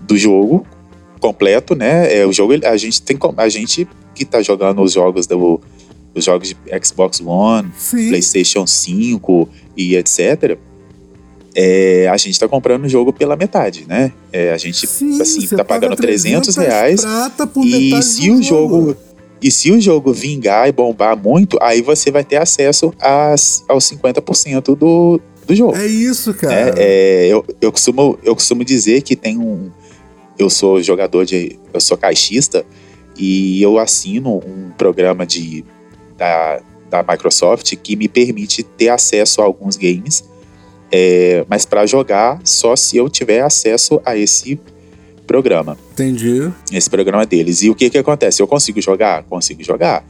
do jogo completo, né? É, o jogo a gente tem a gente que tá jogando os jogos do os jogos de Xbox One, Sim. PlayStation 5 e etc. é, a gente tá comprando o jogo pela metade, né? É, a gente Sim, assim, tá paga pagando 300 reais prata por e se o jogo e se o jogo vingar e bombar muito, aí você vai ter acesso a, aos 50% do, do jogo. É isso, né? cara. É, eu, eu, costumo, eu costumo dizer que tem um. Eu sou jogador de. Eu sou caixista e eu assino um programa de, da, da Microsoft que me permite ter acesso a alguns games, é, mas para jogar só se eu tiver acesso a esse programa Entendi. esse programa deles. E o que que acontece? Eu consigo jogar? Consigo jogar.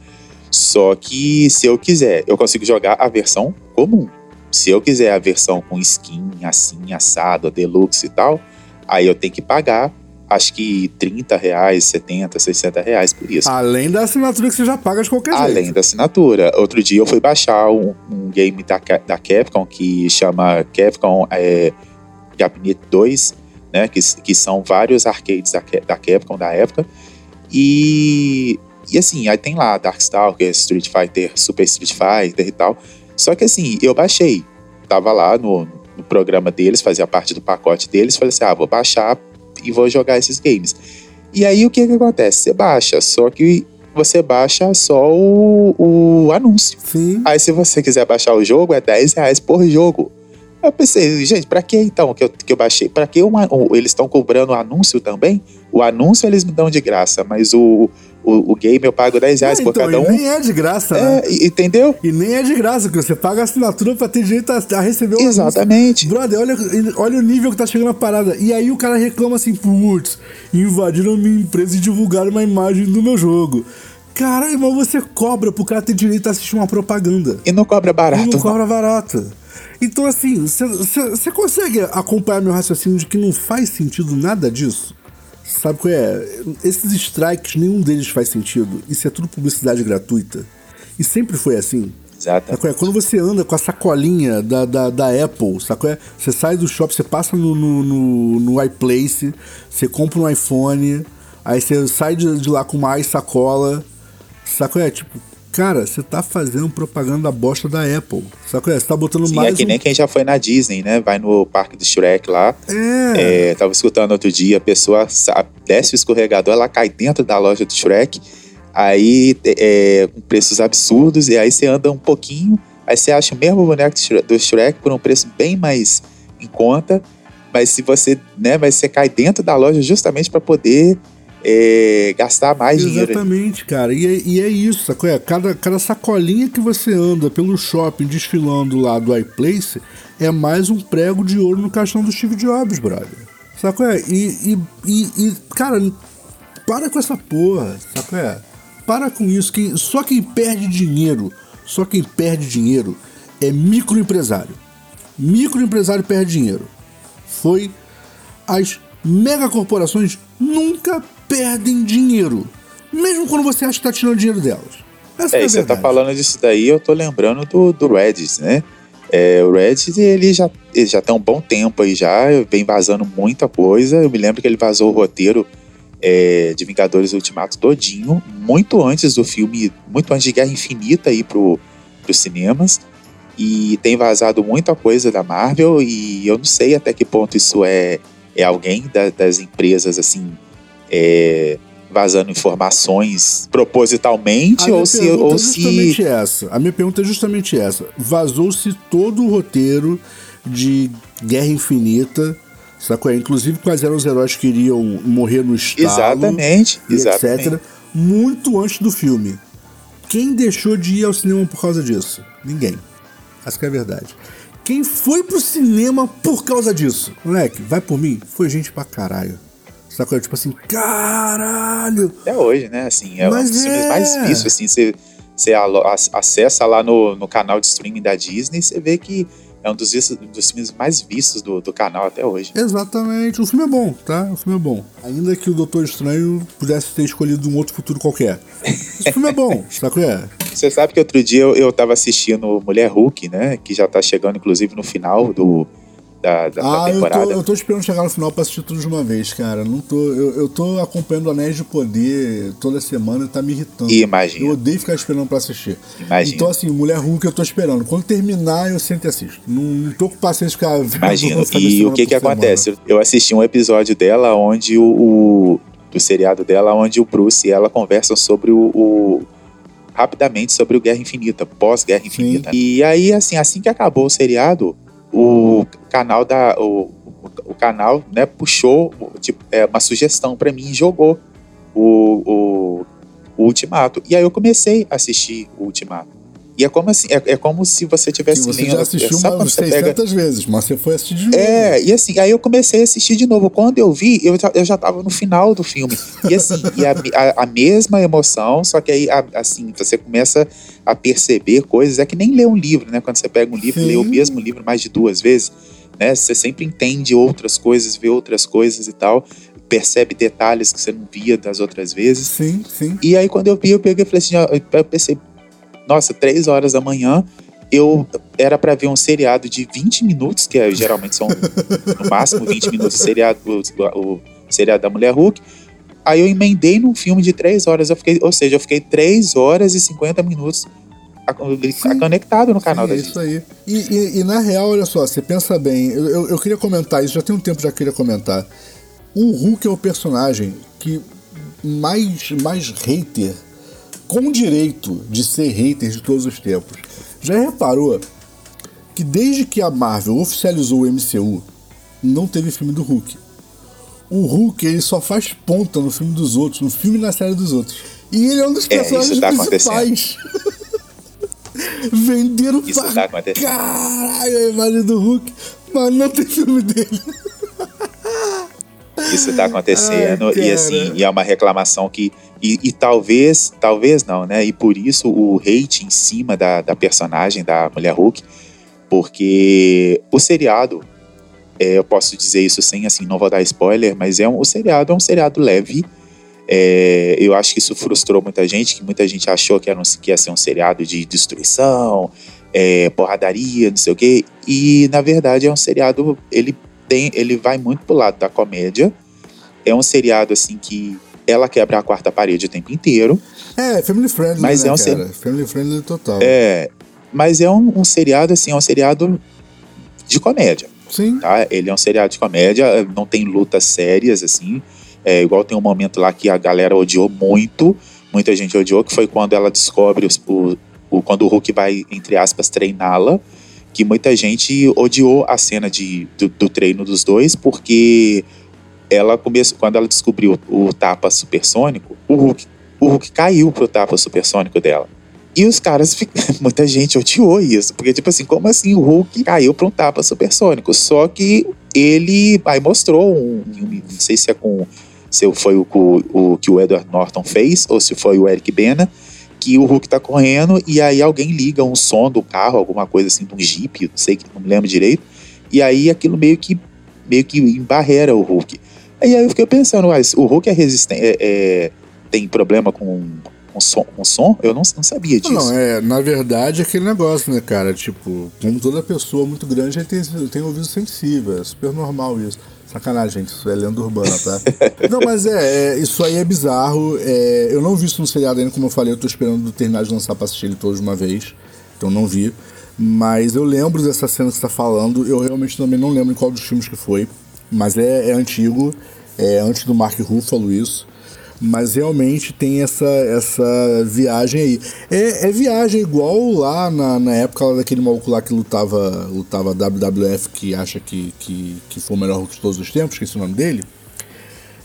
Só que se eu quiser, eu consigo jogar a versão comum. Se eu quiser a versão com skin, assim, assado, deluxe e tal, aí eu tenho que pagar, acho que 30 reais, 70, 60 reais por isso. Além da assinatura que você já paga de qualquer Além jeito. da assinatura. Outro dia eu fui baixar um, um game da, da Capcom que chama Capcom é, Gabinete 2, né? Que, que são vários arcades da, da Capcom da época. E, e assim, aí tem lá Darkstalker, Street Fighter, Super Street Fighter e tal. Só que assim, eu baixei. Tava lá no, no programa deles, fazia parte do pacote deles. Falei assim: ah, vou baixar e vou jogar esses games. E aí o que que acontece? Você baixa, só que você baixa só o, o anúncio. Sim. Aí se você quiser baixar o jogo, é 10 reais por jogo. Eu pensei, gente, pra que então que eu, que eu baixei? Pra que uma, eles estão cobrando o anúncio também? O anúncio eles me dão de graça, mas o, o, o game eu pago 10 reais Ah, por então, cada e um. nem é de graça, né? É, e- entendeu? E nem é de graça, porque você paga a assinatura pra ter direito a, a receber o anúncio. Exatamente. Brother, olha, olha o nível que tá chegando a parada. E aí o cara reclama assim, putz, invadiram minha empresa e divulgaram uma imagem do meu jogo. Caralho, mas você cobra pro cara ter direito a assistir uma propaganda. E não cobra E barato. não não. cobra barato. Então, assim, você consegue acompanhar meu raciocínio de que não faz sentido nada disso? Sabe qual é? Esses strikes, nenhum deles faz sentido. Isso é tudo publicidade gratuita. E sempre foi assim. Exato. É? Quando você anda com a sacolinha da, da, da Apple, sacou? É? Você sai do shopping, você passa no, no, no, no iPlace, você compra um iPhone, aí você sai de, de lá com mais sacola, sacou? É? Tipo, cara, você tá fazendo propaganda da bosta da Apple, sacou? É? Você tá botando Sim, mais é que um- nem quem já foi na Disney, né? Vai no parque do Shrek lá. É, É, tava escutando outro dia, a pessoa desce o escorregador, ela cai dentro da loja do Shrek, aí é, com preços absurdos, e aí você anda um pouquinho, aí você acha o mesmo boneco do Shrek por um preço bem mais em conta, mas se você, né, mas você cai dentro da loja justamente para poder é, gastar mais dinheiro. Exatamente, cara. E é, e é isso, sacou? É, cada, cada sacolinha que você anda pelo shopping desfilando lá do iPlace é mais um prego de ouro no caixão do Steve Jobs, brother. Sacou? É? E, e, e, e, cara, para com essa porra, sacou? É? Para com isso. Quem, só quem perde dinheiro, só quem perde dinheiro é microempresário. Microempresário perde dinheiro. Foi as megacorporações nunca perdem dinheiro. Mesmo quando você acha que tá tirando dinheiro delas. Essa É, é, a você tá verdade. falando disso daí, eu tô lembrando do, do Reddit, né? É, o Reddit, ele já, ele já tem um bom tempo aí já, vem vazando muita coisa. Eu me lembro que ele vazou o roteiro é, de Vingadores Ultimato todinho, muito antes do filme, muito antes de Guerra Infinita ir pro, pros cinemas. E tem vazado muita coisa da Marvel e eu não sei até que ponto isso é, é alguém da- das empresas, assim, é, vazando informações propositalmente ou se, ou é se justamente essa. A minha pergunta é justamente essa. Vazou-se todo o roteiro de Guerra Infinita, sacou? Inclusive quais eram os heróis que iriam morrer no estalo. Exatamente, exatamente. etc. Muito antes do filme. Quem deixou de ir ao cinema por causa disso? Ninguém. Essa que é a verdade. Quem foi pro cinema por causa disso? Moleque, vai por mim? Foi gente pra caralho. Sacou? Tipo assim, caralho! Até hoje, né? Assim, é um Mas dos filmes é. mais vistos, assim, você, você acessa lá no, no canal de streaming da Disney, você vê que é um dos, dos filmes mais vistos do, do canal até hoje. Exatamente. O filme é bom, tá? O filme é bom. Ainda que o Doutor Estranho pudesse ter escolhido um outro futuro qualquer. O filme é bom, sacou? É? Você sabe que outro dia eu, eu tava assistindo Mulher Hulk, né? Que já tá chegando, inclusive, no final do, da, da, da Ah, eu tô, eu tô esperando chegar no final pra assistir tudo de uma vez, cara. Não tô, eu, eu tô acompanhando Anéis de Poder toda semana e tá me irritando. Imagina. Eu odeio ficar esperando pra assistir. Imagina. Então, assim, Mulher Hulk eu tô esperando. Quando terminar, eu sempre assisto. Não, não tô com paciência de ficar vendo lançamento E o que que semana. acontece? Eu assisti um episódio dela onde o, o- do seriado dela, onde o Bruce e ela conversam sobre o, o- rapidamente sobre o Guerra Infinita, pós-Guerra Infinita. E aí, assim, assim que acabou o seriado, o canal da o, o canal, né, puxou tipo, é, uma sugestão pra mim e jogou o, o, o Ultimato. E aí eu comecei a assistir o Ultimato. E é como assim, é, é como se você tivesse você lendo- já assistiu sabe umas você pega 600 vezes, mas você foi assistir de novo. é, e assim, aí eu comecei a assistir de novo. Quando eu vi, eu já, eu já tava no final do filme. E assim, e a, a, a mesma emoção, só que aí, a- assim, você começa a perceber coisas. É que nem ler um livro, né? Quando você pega um livro e lê o Sim. mesmo livro mais de duas vezes, né? Você sempre entende outras coisas, vê outras coisas e tal. Percebe detalhes que você não via das outras vezes. Sim, sim. E aí, quando eu vi, eu peguei e falei assim: ó, eu pensei, nossa, três horas da manhã, eu era pra ver um seriado de 20 minutos, que é, geralmente são no máximo 20 minutos de seriado, o, o seriado da Mulher Hulk. Aí eu emendei num filme de três horas, eu fiquei, ou seja, eu fiquei três horas e 50 minutos conectado no canal Sim, da é Disney. isso aí. E, e- e na real, olha só, você pensa bem, eu, eu, eu queria comentar isso, já tem um tempo que já queria comentar. O Hulk é o personagem que mais, mais hater, com direito de ser hater de todos os tempos. Já reparou que desde que a Marvel oficializou o MCU, não teve filme do Hulk. O Hulk ele só faz ponta no filme dos outros, no filme e na série dos outros. E ele é um dos É, personagens tá principais. Venderam Isso pra tá acontecendo. caralho a imagem do Hulk, mas não tem filme dele. Isso tá acontecendo Ai, e assim, e é uma reclamação que e, e talvez, talvez não, né? E por isso o hate em cima da, da personagem da Mulher Hulk, porque o seriado, é, eu posso dizer isso sem assim, não vou dar spoiler, mas é um, o seriado é um seriado leve. É, eu acho que isso frustrou muita gente, que muita gente achou que, era um, que ia ser um seriado de destruição, é, porradaria, não sei o quê. E na verdade é um seriado, ele tem, ele vai muito pro lado da comédia. É um seriado assim que ela quebra a quarta parede o tempo inteiro. É, family friendly, Mas né, é um cara? Family friendly total. É, mas é um, um seriado assim, é um seriado de comédia, Sim. tá? Ele é um seriado de comédia, não tem lutas sérias assim. É igual tem um momento lá que a galera odiou muito, muita gente odiou, que foi quando ela descobre os- o, o- quando o Hulk vai entre aspas treiná-la, que muita gente odiou a cena de, do, do treino dos dois porque ela começou quando ela descobriu o tapa supersônico, o Hulk, o Hulk caiu pro tapa supersônico dela. E os caras, muita gente odiou isso, porque tipo assim, como assim o Hulk caiu para um tapa supersônico? Só que ele aí mostrou um, um- não sei se é com se foi o, o, o que o Edward Norton fez ou se foi o Eric Bena, que o Hulk tá correndo e aí alguém liga um som do carro, alguma coisa assim, de um Jeep, não sei, não me lembro direito. E aí aquilo meio que meio que embarrera o Hulk. E aí eu fiquei pensando, mas o Hulk é resistente, é, é, tem problema com, com, som, com som? Eu não, não sabia disso. Não, é, na verdade é aquele negócio, né, cara? Tipo, como toda pessoa muito grande, ele tem, tem ouvido sensível, é super normal isso. Sacanagem, gente, isso é lenda urbana, tá? não, mas é, é, isso aí é bizarro. É, eu não vi isso no seriado ainda, como eu falei, eu tô esperando terminar de lançar pra assistir ele todos de uma vez. Então não vi. Mas eu lembro dessa cena que você tá falando. Eu realmente também não lembro em qual dos filmes que foi. Mas é, é antigo. É antes do Mark Ruffalo isso. Mas realmente tem essa, essa viagem aí. É, é viagem igual lá na, na época lá daquele maluco lá que lutava, lutava WWF, que acha que, que, que foi o melhor de todos os tempos, esqueci o nome dele.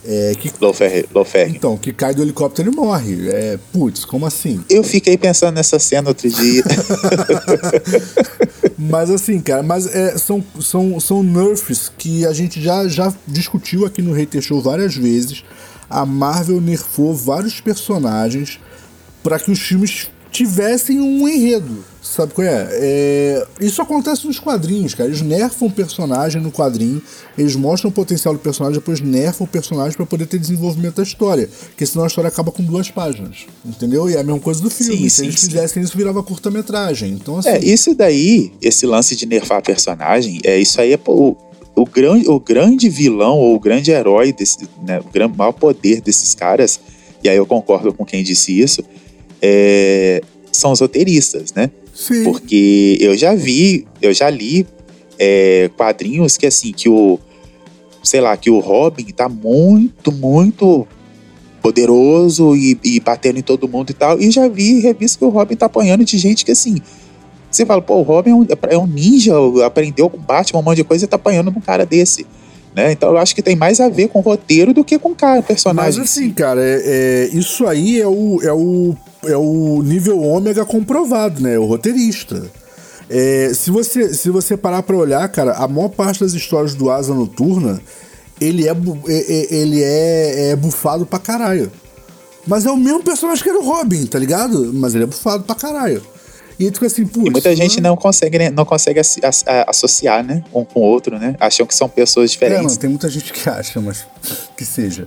É, que, Lofer, Então, que cai do helicóptero e morre. É, putz, como assim? Eu fiquei pensando nessa cena outro dia. mas assim, cara, mas é, são, são, são nerfs que a gente já, já discutiu aqui no Hater Show várias vezes a Marvel nerfou vários personagens para que os filmes tivessem um enredo. Sabe qual é? é? Isso acontece nos quadrinhos, cara. Eles nerfam o personagem no quadrinho, eles mostram o potencial do personagem, depois nerfam o personagem para poder ter desenvolvimento da história. Porque senão a história acaba com duas páginas. Entendeu? E é a mesma coisa do filme. Sim, Se sim, eles sim. fizessem isso, virava curta-metragem. Então, assim... É, isso daí, esse lance de nerfar personagem, é isso aí é o, o, grande, o grande vilão ou o grande herói, desse, né, o grande, maior poder desses caras, e aí eu concordo com quem disse isso, é, são os roteiristas, né? Sim. Porque eu já vi, eu já li é, quadrinhos que assim, que o, sei lá, que o Robin tá muito, muito poderoso e, e batendo em todo mundo e tal, e já vi revista que o Robin tá apanhando de gente que assim, você fala, pô, o Robin é um, é um ninja, aprendeu com Batman um monte de coisa e tá apanhando num cara desse. Né? Então eu acho que tem mais a ver com o roteiro do que com o cara, personagem. Mas assim, cara, é, é, isso aí é o, é, o, é o nível ômega comprovado, né? O roteirista. É, se, você, se você parar pra olhar, cara, a maior parte das histórias do Asa Noturna, ele é, é, é, ele é, é bufado pra caralho. Mas é o mesmo personagem que era o Robin, tá ligado? Mas ele é bufado pra caralho. E tu fica assim, putz. Muita gente não consegue, né, não consegue associar, né? Um com o outro, né? Acham que são pessoas diferentes. É, não, tem muita gente que acha, mas que seja.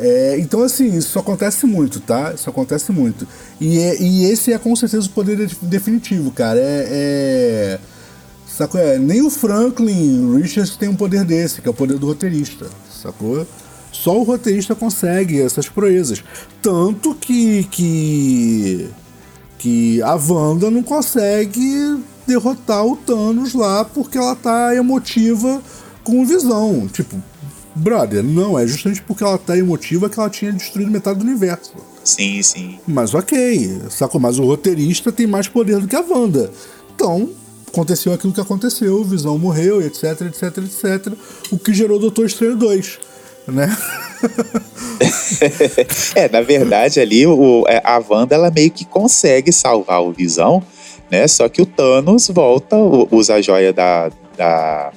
É, então, assim, isso acontece muito, tá? Isso acontece muito. E, e esse é com certeza o poder definitivo, cara. É. é sacou? É, nem o Franklin Richards tem um poder desse, que é o poder do roteirista, sacou? Só o roteirista consegue essas proezas. Tanto que. que que a Wanda não consegue derrotar o Thanos lá porque ela tá emotiva com visão. Tipo, brother, não, é justamente porque ela tá emotiva que ela tinha destruído metade do universo. Sim, sim. Mas ok, sacou? Mas o roteirista tem mais poder do que a Wanda. Então, aconteceu aquilo que aconteceu, Visão morreu, etc, etc, etc. O que gerou Doutor Estranho 2 né? é, na verdade, ali o, é, a Wanda ela meio que consegue salvar o Visão, né? Só que o Thanos volta, usa a joia da, da.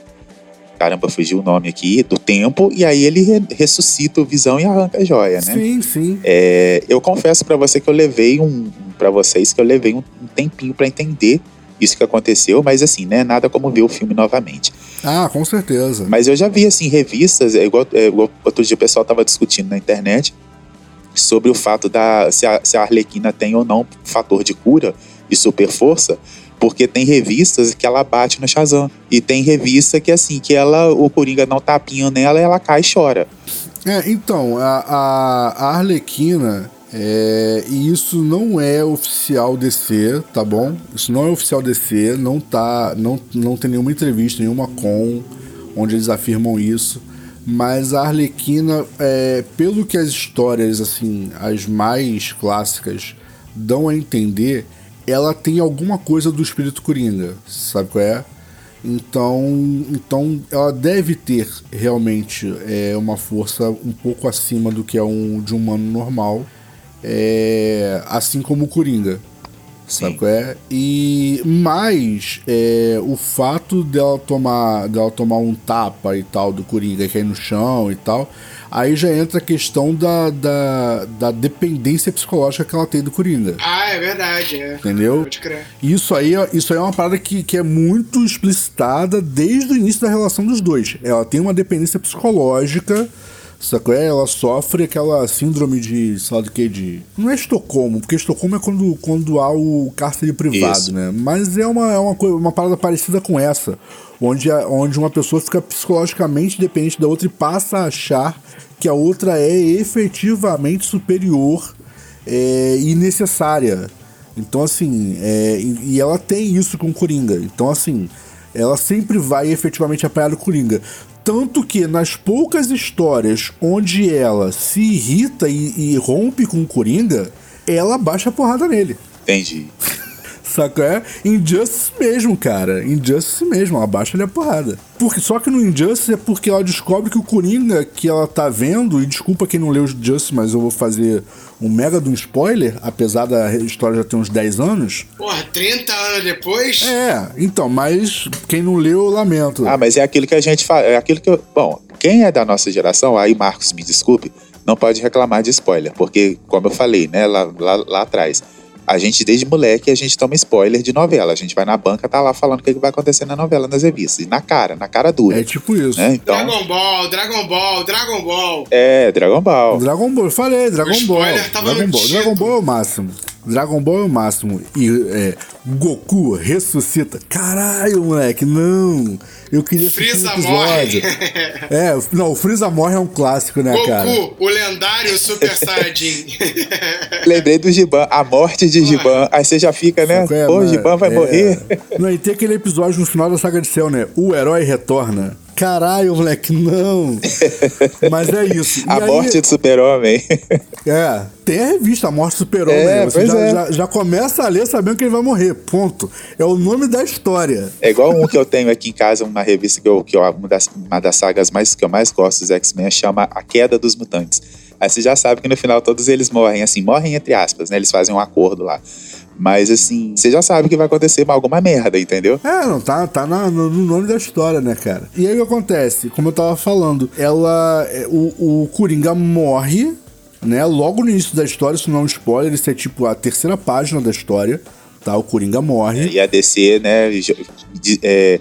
Caramba, fugiu o nome aqui, do tempo, e aí ele re ressuscita o Visão e arranca a joia, né? Sim, sim. É, eu confesso para você que eu levei um. para vocês que eu levei um, um tempinho para entender isso que aconteceu, mas assim, né? Nada como ver o filme novamente. Ah, com certeza. Mas eu já vi, assim, revistas, é igual, é igual outro dia o pessoal tava discutindo na internet sobre o fato da se a, se a Arlequina tem ou não fator de cura e super força, porque tem revistas que ela bate no Shazam. E tem revista que, assim, que ela, o Coringa não tapinha nela e ela cai e chora. É, então, a, a, a Arlequina, é, e isso não é oficial DC, tá bom? Isso não é oficial DC, não tá, não, não tem nenhuma entrevista, nenhuma com onde eles afirmam isso. Mas a Arlequina, é, pelo que as histórias assim, as mais clássicas dão a entender, ela tem alguma coisa do espírito coringa, sabe qual é? Então, então ela deve ter realmente é, uma força um pouco acima do que é um de um humano normal é, assim como o Coringa. Sabe qual é? E mais é, o fato dela tomar, dela tomar um tapa e tal do Coringa cair no chão e tal, aí já entra a questão da, da, da dependência psicológica que ela tem do Coringa. Ah, é verdade, é. Entendeu? Pode crer. Isso aí, é, isso aí é uma parada que, que é muito explicitada desde o início da relação dos dois. Ela tem uma dependência psicológica Sacou? É, Ela sofre aquela síndrome de, sei lá do que, de... Não é Estocolmo, porque Estocolmo é quando, quando há o cárcere privado, Isso. né? Mas é uma, é uma, coisa, uma parada parecida com essa, onde, a- onde uma pessoa fica psicologicamente dependente da outra e passa a achar que a outra é efetivamente superior é, e necessária. Então, assim, é, e, e ela tem isso com o Coringa. Então, assim, ela sempre vai efetivamente apoiar o Coringa. Tanto que nas poucas histórias onde ela se irrita e, e rompe com o Coringa, ela baixa a porrada nele. Entendi. Saca? É Injustice mesmo, cara. Injustice mesmo, ela baixa ele a porrada. Porque, só que no Injustice é porque ela descobre que o Coringa que ela tá vendo, e desculpa quem não leu o Injustice, mas eu vou fazer um mega de um spoiler, apesar da história já ter uns 10 anos. Porra, 30 anos depois? É, então, mas quem não leu, eu lamento. Ah, mas é aquilo que a gente fala. É aquilo que eu. Bom, quem é da nossa geração, aí Marcos, me desculpe, não pode reclamar de spoiler. Porque, como eu falei, né, lá, lá, lá atrás, a gente, desde moleque, a gente toma spoiler de novela. A gente vai na banca, tá lá falando o que que vai acontecer na novela, nas revistas. E na cara, na cara dura. É tipo isso. né? Então. Dragon Ball, Dragon Ball, Dragon Ball. É, Dragon Ball. Dragon Ball, eu falei, Dragon O Ball. spoiler tava Dragon no Ball. Dragon Ball é o máximo. Dragon Ball é o máximo. E é, Goku ressuscita. Caralho, moleque, não. Eu queria assistir Freeza um episódio. morre. É, não, o Freeza morre é um clássico, né, cara? Goku, o lendário Super Saiyajin. Lembrei do Giban, a morte de Giban. Aí você já fica, né? É, Pô, mano? Giban vai É. morrer. Não, e tem aquele episódio no final da saga de Cell, né? O herói retorna. Caralho, moleque, não. Mas é isso. E A aí- morte do super-homem. É, tem a revista A Morte do Super-Homem. É, Você pois já, é. já, já começa a ler sabendo que ele vai morrer. Ponto. É o nome da história. É igual um que eu tenho aqui em casa, uma revista que eu, que eu uma, das, uma das sagas mais, que eu mais gosto dos X-Men chama A Queda dos Mutantes. Aí você já sabe que no final todos eles morrem, assim, morrem entre aspas, né? Eles fazem um acordo lá. Mas assim, você já sabe que vai acontecer alguma merda, entendeu? É, não, tá, tá na- no, no nome da história, né, cara? E aí o que acontece? Como eu tava falando, ela. é, O, o Coringa morre, né? Logo no início da história, isso não é um spoiler, isso é tipo a terceira página da história, tá? O Coringa morre. E a DC, né, é,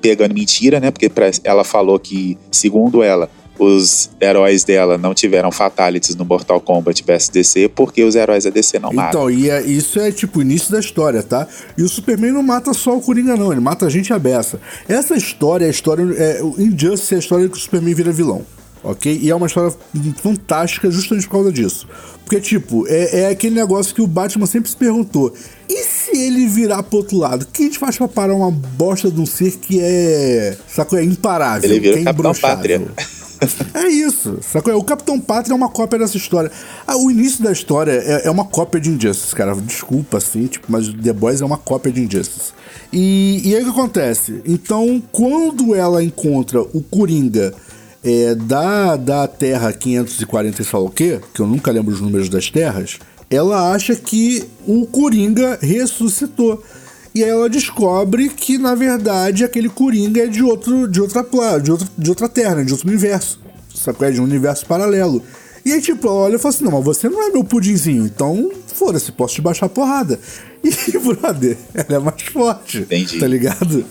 pegando mentira, né? Porque pra- ela falou que, segundo ela, os heróis dela não tiveram fatalities no Mortal Kombat vs DC porque os heróis da DC não matam. Então, e é- isso é tipo o início da história, tá? E o Superman não mata só o Coringa, não, ele mata a gente a beça. Essa história é a história. É, o Injustice é a história que o Superman vira vilão. Ok? E é uma história fantástica justamente por causa disso. Porque, tipo, é, é aquele negócio que o Batman sempre se perguntou: e se ele virar pro outro lado? O que a gente faz pra parar uma bosta de um ser que é. Sacou? É imparável. Ele vira é o Capitão? Pátria. É isso, sacou? O Capitão Pátria é uma cópia dessa história. Ah, o início da história é, é uma cópia de Injustice, cara. Desculpa, assim, tipo, mas The Boys é uma cópia de Injustice. E, e aí o que acontece? Então, quando ela encontra o Coringa é, da, da Terra 540 e o quê, que eu nunca lembro os números das terras, ela acha que o Coringa ressuscitou. E aí ela descobre que, na verdade, aquele Coringa é de, outro, de, outra, pla- de, outro, de outra terra, né? de outro universo. Sacou? É de um universo paralelo. E aí, tipo, ela olha e fala assim: não, mas você não é meu pudinzinho, então foda-se, posso te baixar a porrada. E, brother, ela é mais forte. Entendi. Tá ligado?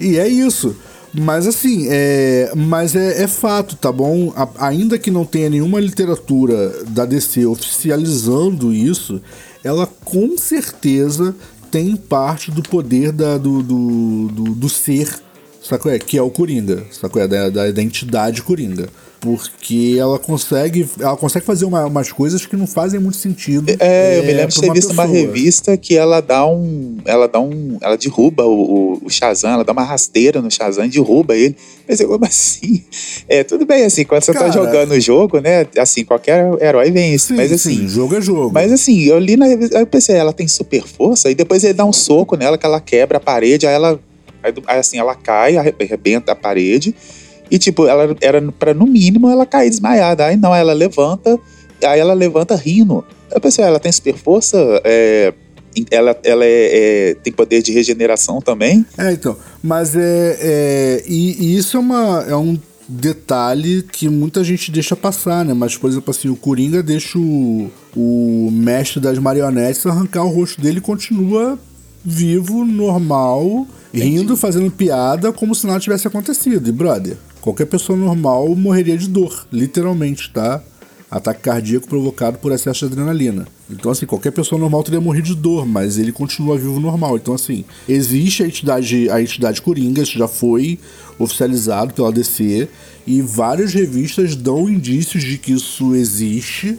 E é isso. Mas assim, é, mas é, é fato, tá bom? A- ainda que não tenha nenhuma literatura da DC oficializando isso, ela com certeza tem parte do poder da, do, do, do, do ser, sacou? É, que é o Coringa, sacou? É, da, da identidade Coringa. Porque ela consegue, ela consegue fazer uma- umas coisas que não fazem muito sentido. É, eu me lembro de ter uma visto uma pessoa. revista que ela dá um. Ela dá um. Ela derruba o, o, Shazam, ela dá uma rasteira no Shazam e derruba ele. Mas eu, como assim? É, tudo bem, assim, quando você Cara- tá jogando o jogo, né? Assim, qualquer herói vence. Sim, mas assim. sim, jogo é jogo. Mas assim, eu li na revista, eu pensei, ela tem super força, e depois ele dá um soco nela, que ela quebra a parede, aí ela. Aí, assim, ela cai, arre- arrebenta a parede. E, tipo, ela era pra no mínimo ela cair desmaiada. Aí não, ela levanta, aí ela levanta rindo. Eu pensei, ela tem super força, é, ela, ela é- é- tem poder de regeneração também. É, então. Mas é. é e, e isso é, uma, é um detalhe que muita gente deixa passar, né? Mas, por exemplo, assim, o Coringa deixa o, o mestre das marionetes arrancar o rosto dele e continua vivo, normal, rindo, fazendo piada, como se nada tivesse acontecido. E, brother, qualquer pessoa normal morreria de dor, literalmente, tá? Ataque cardíaco provocado por excesso de adrenalina. Então, assim, qualquer pessoa normal teria morrido de dor, mas ele continua vivo normal. Então, assim, existe a entidade, a entidade Coringa, isso já foi oficializado pela DC, e várias revistas dão indícios de que isso existe,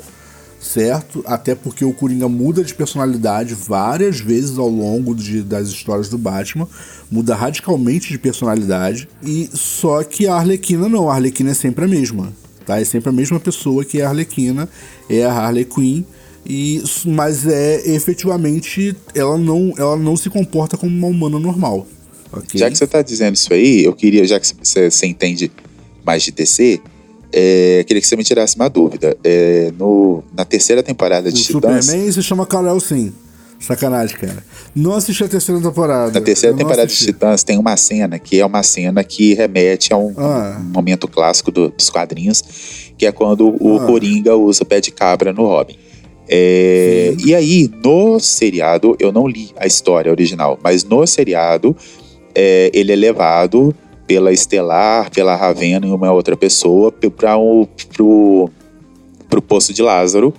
certo? Até porque o Coringa muda de personalidade várias vezes ao longo de, das histórias do Batman, muda radicalmente de personalidade, e só que a Arlequina não, a Arlequina é sempre a mesma, tá? É sempre a mesma pessoa que é a Arlequina, é a Harley Quinn, e, mas é efetivamente ela não, ela não se comporta como uma humana normal. Okay? Já que você tá dizendo isso aí, eu queria, já que você, você entende mais de DC, é, queria que você me tirasse uma dúvida. É, no, na terceira temporada de o Titãs. Superman se chama Kal-El sim. Sacanagem, cara. Não assisti a terceira temporada. Na terceira temporada de. Titãs tem uma cena que é uma cena que remete a um, Ah. um momento clássico do- dos quadrinhos, que é quando o Ah. Coringa usa o pé de cabra no Robin. É, e aí, no seriado, eu não li a história original, mas no seriado, é, ele é levado pela Estelar, pela Ravena e uma outra pessoa para o pro, pro poço de Lázaro.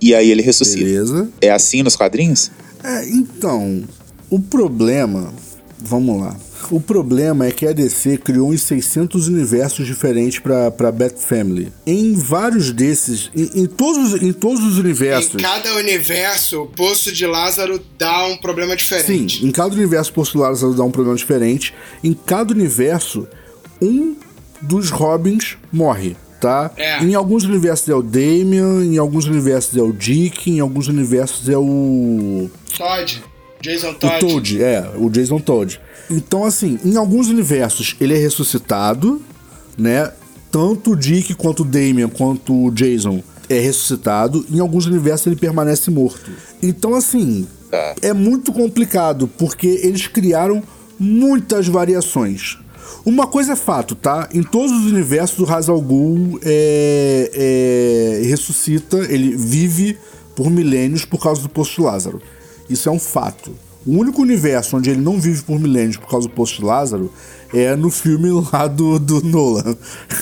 E aí ele ressuscita. Beleza. É assim nos quadrinhos? É, então, o problema. Vamos lá. O problema é que a DC criou uns 600 universos diferentes pra, pra Bat Family. Em vários desses, em, em todos, em todos os universos. Em cada universo, o Poço de Lázaro dá um problema Sim, diferente. em cada universo postular dá um problema diferente. Em cada universo, um dos Robins morre, tá? É. Em alguns universos é o Damian, em alguns universos é o Dick, em alguns universos é o. Todd. Jason O Todd. Toad, é, o Jason Todd. Então, assim, em alguns universos ele é ressuscitado, né? Tanto o Dick quanto o Damian quanto o Jason é ressuscitado. Em alguns universos ele permanece morto. Então, assim, Tá. é muito complicado porque eles criaram muitas variações. Uma coisa é fato, tá? Em todos os universos o Hazal Ghul é, é, ressuscita, ele vive por milênios por causa do Poço de Lázaro. Isso é um fato. O único universo onde ele não vive por milênios por causa do Poço de Lázaro é no filme lá do, do Nolan.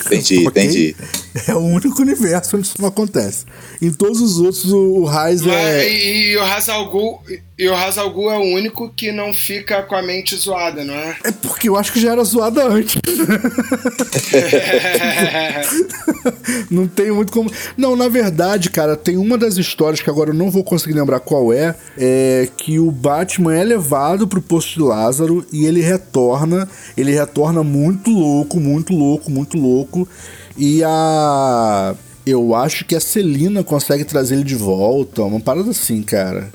Entendi, Ok? entendi. É o único universo onde isso não acontece. Em todos os outros, o, Raiz é. e, e o Hazal Ghul, e o é o único que não fica com a mente zoada, não é? É porque eu acho que já era zoada antes. não tem muito como. Não, na verdade, cara, tem uma das histórias que agora eu não vou conseguir lembrar qual é. É que o Batman é levado pro posto de Lázaro e ele retorna. Ele retorna muito louco, muito louco, muito louco. E a. Eu acho que a Celina consegue trazer ele de volta. Uma parada assim, cara.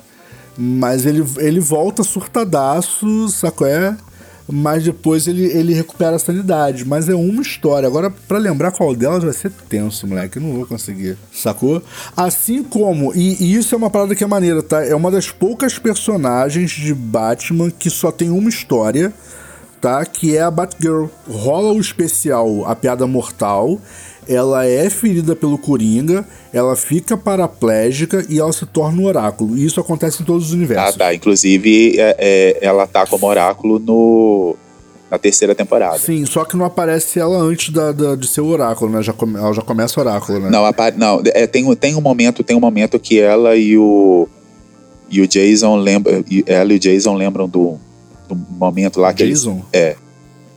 Mas ele, ele volta surtadaço, sacou? É? Mas depois ele, ele recupera a sanidade. Mas é uma história. Agora, pra lembrar qual delas vai ser tenso, moleque. Eu não vou conseguir. Sacou? Assim como. E, e isso é uma parada que é maneira, tá? É uma das poucas personagens de Batman que só tem uma história, tá? Que é a Batgirl. Rola o especial A Piada Mortal. Ela é ferida pelo Coringa, ela fica paraplégica e ela se torna um oráculo. E isso acontece em todos os Ah, universos. tá. Inclusive, é- é, ela tá como oráculo no, na terceira temporada. Sim, só que não aparece ela antes da, da- de ser o oráculo, né? Já come- ela já começa oráculo, né? Não, não é, tem, um- tem um momento, tem um momento que ela e o e o Jason lembram, e ela e o Jason lembram do, do momento lá que Jason? eles, é,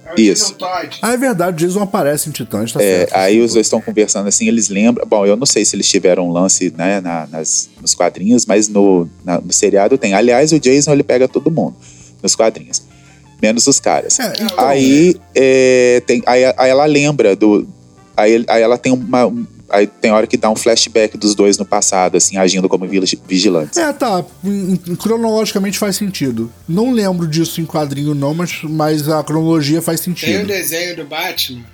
É o Isso. Ah, é verdade, Jason aparece em Titãs, tá é, certo. aí os dois estão conversando assim, eles lembram, bom, eu não sei se eles tiveram um lance, né, na- nas, nos quadrinhos, mas no, na- no seriado tem. Aliás, o Jason ele pega todo mundo nos quadrinhos, menos os caras. É, então, Aí, é, tem, aí, aí ela lembra do. Aí, aí ela tem uma. Um- Aí tem hora que dá um flashback dos dois no passado, assim, agindo como vigi- vigilantes. É, tá. cronologicamente faz sentido. Não lembro disso em quadrinho, não, mas, mas a cronologia faz Tem um sentido. desenho do Batman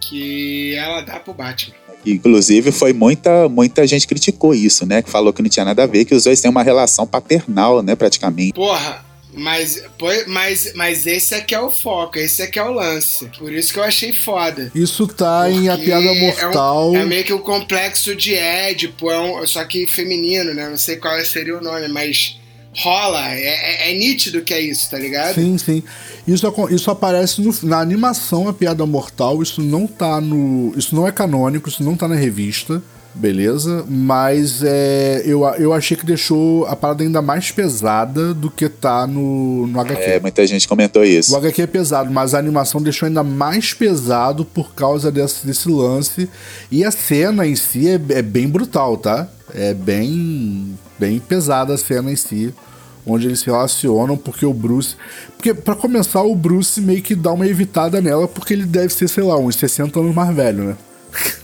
que ela dá pro Batman. Inclusive, foi muita, muita gente criticou isso, né? Que falou que não tinha nada a ver, que os dois têm uma relação paternal, né, praticamente. Porra, mas, mas, mas esse aqui é o foco, esse aqui é o lance. Por isso que eu achei foda. Isso tá em A Porque Piada é um- Mortal. É, meio que o complexo de Édipo, é um, só que feminino, né? Não sei qual seria o nome, mas rola. É, é, é nítido que é isso, tá ligado? Sim, sim. Isso, isso aparece no- na animação A Piada Mortal, isso não tá no. Isso não é canônico, isso não tá na revista, beleza? Mas é, eu, eu achei que deixou a parada ainda mais pesada do que tá no, no HQ. É, muita gente comentou isso. O HQ é pesado, mas a animação deixou ainda mais pesado por causa desse, desse lance. E a cena em si é, é bem brutal, tá? É bem, bem pesada a cena em si. Onde eles se relacionam, porque o Bruce. Porque, pra começar, o Bruce meio que dá uma evitada nela, porque ele deve ser, sei lá, uns 60 anos mais velho, né?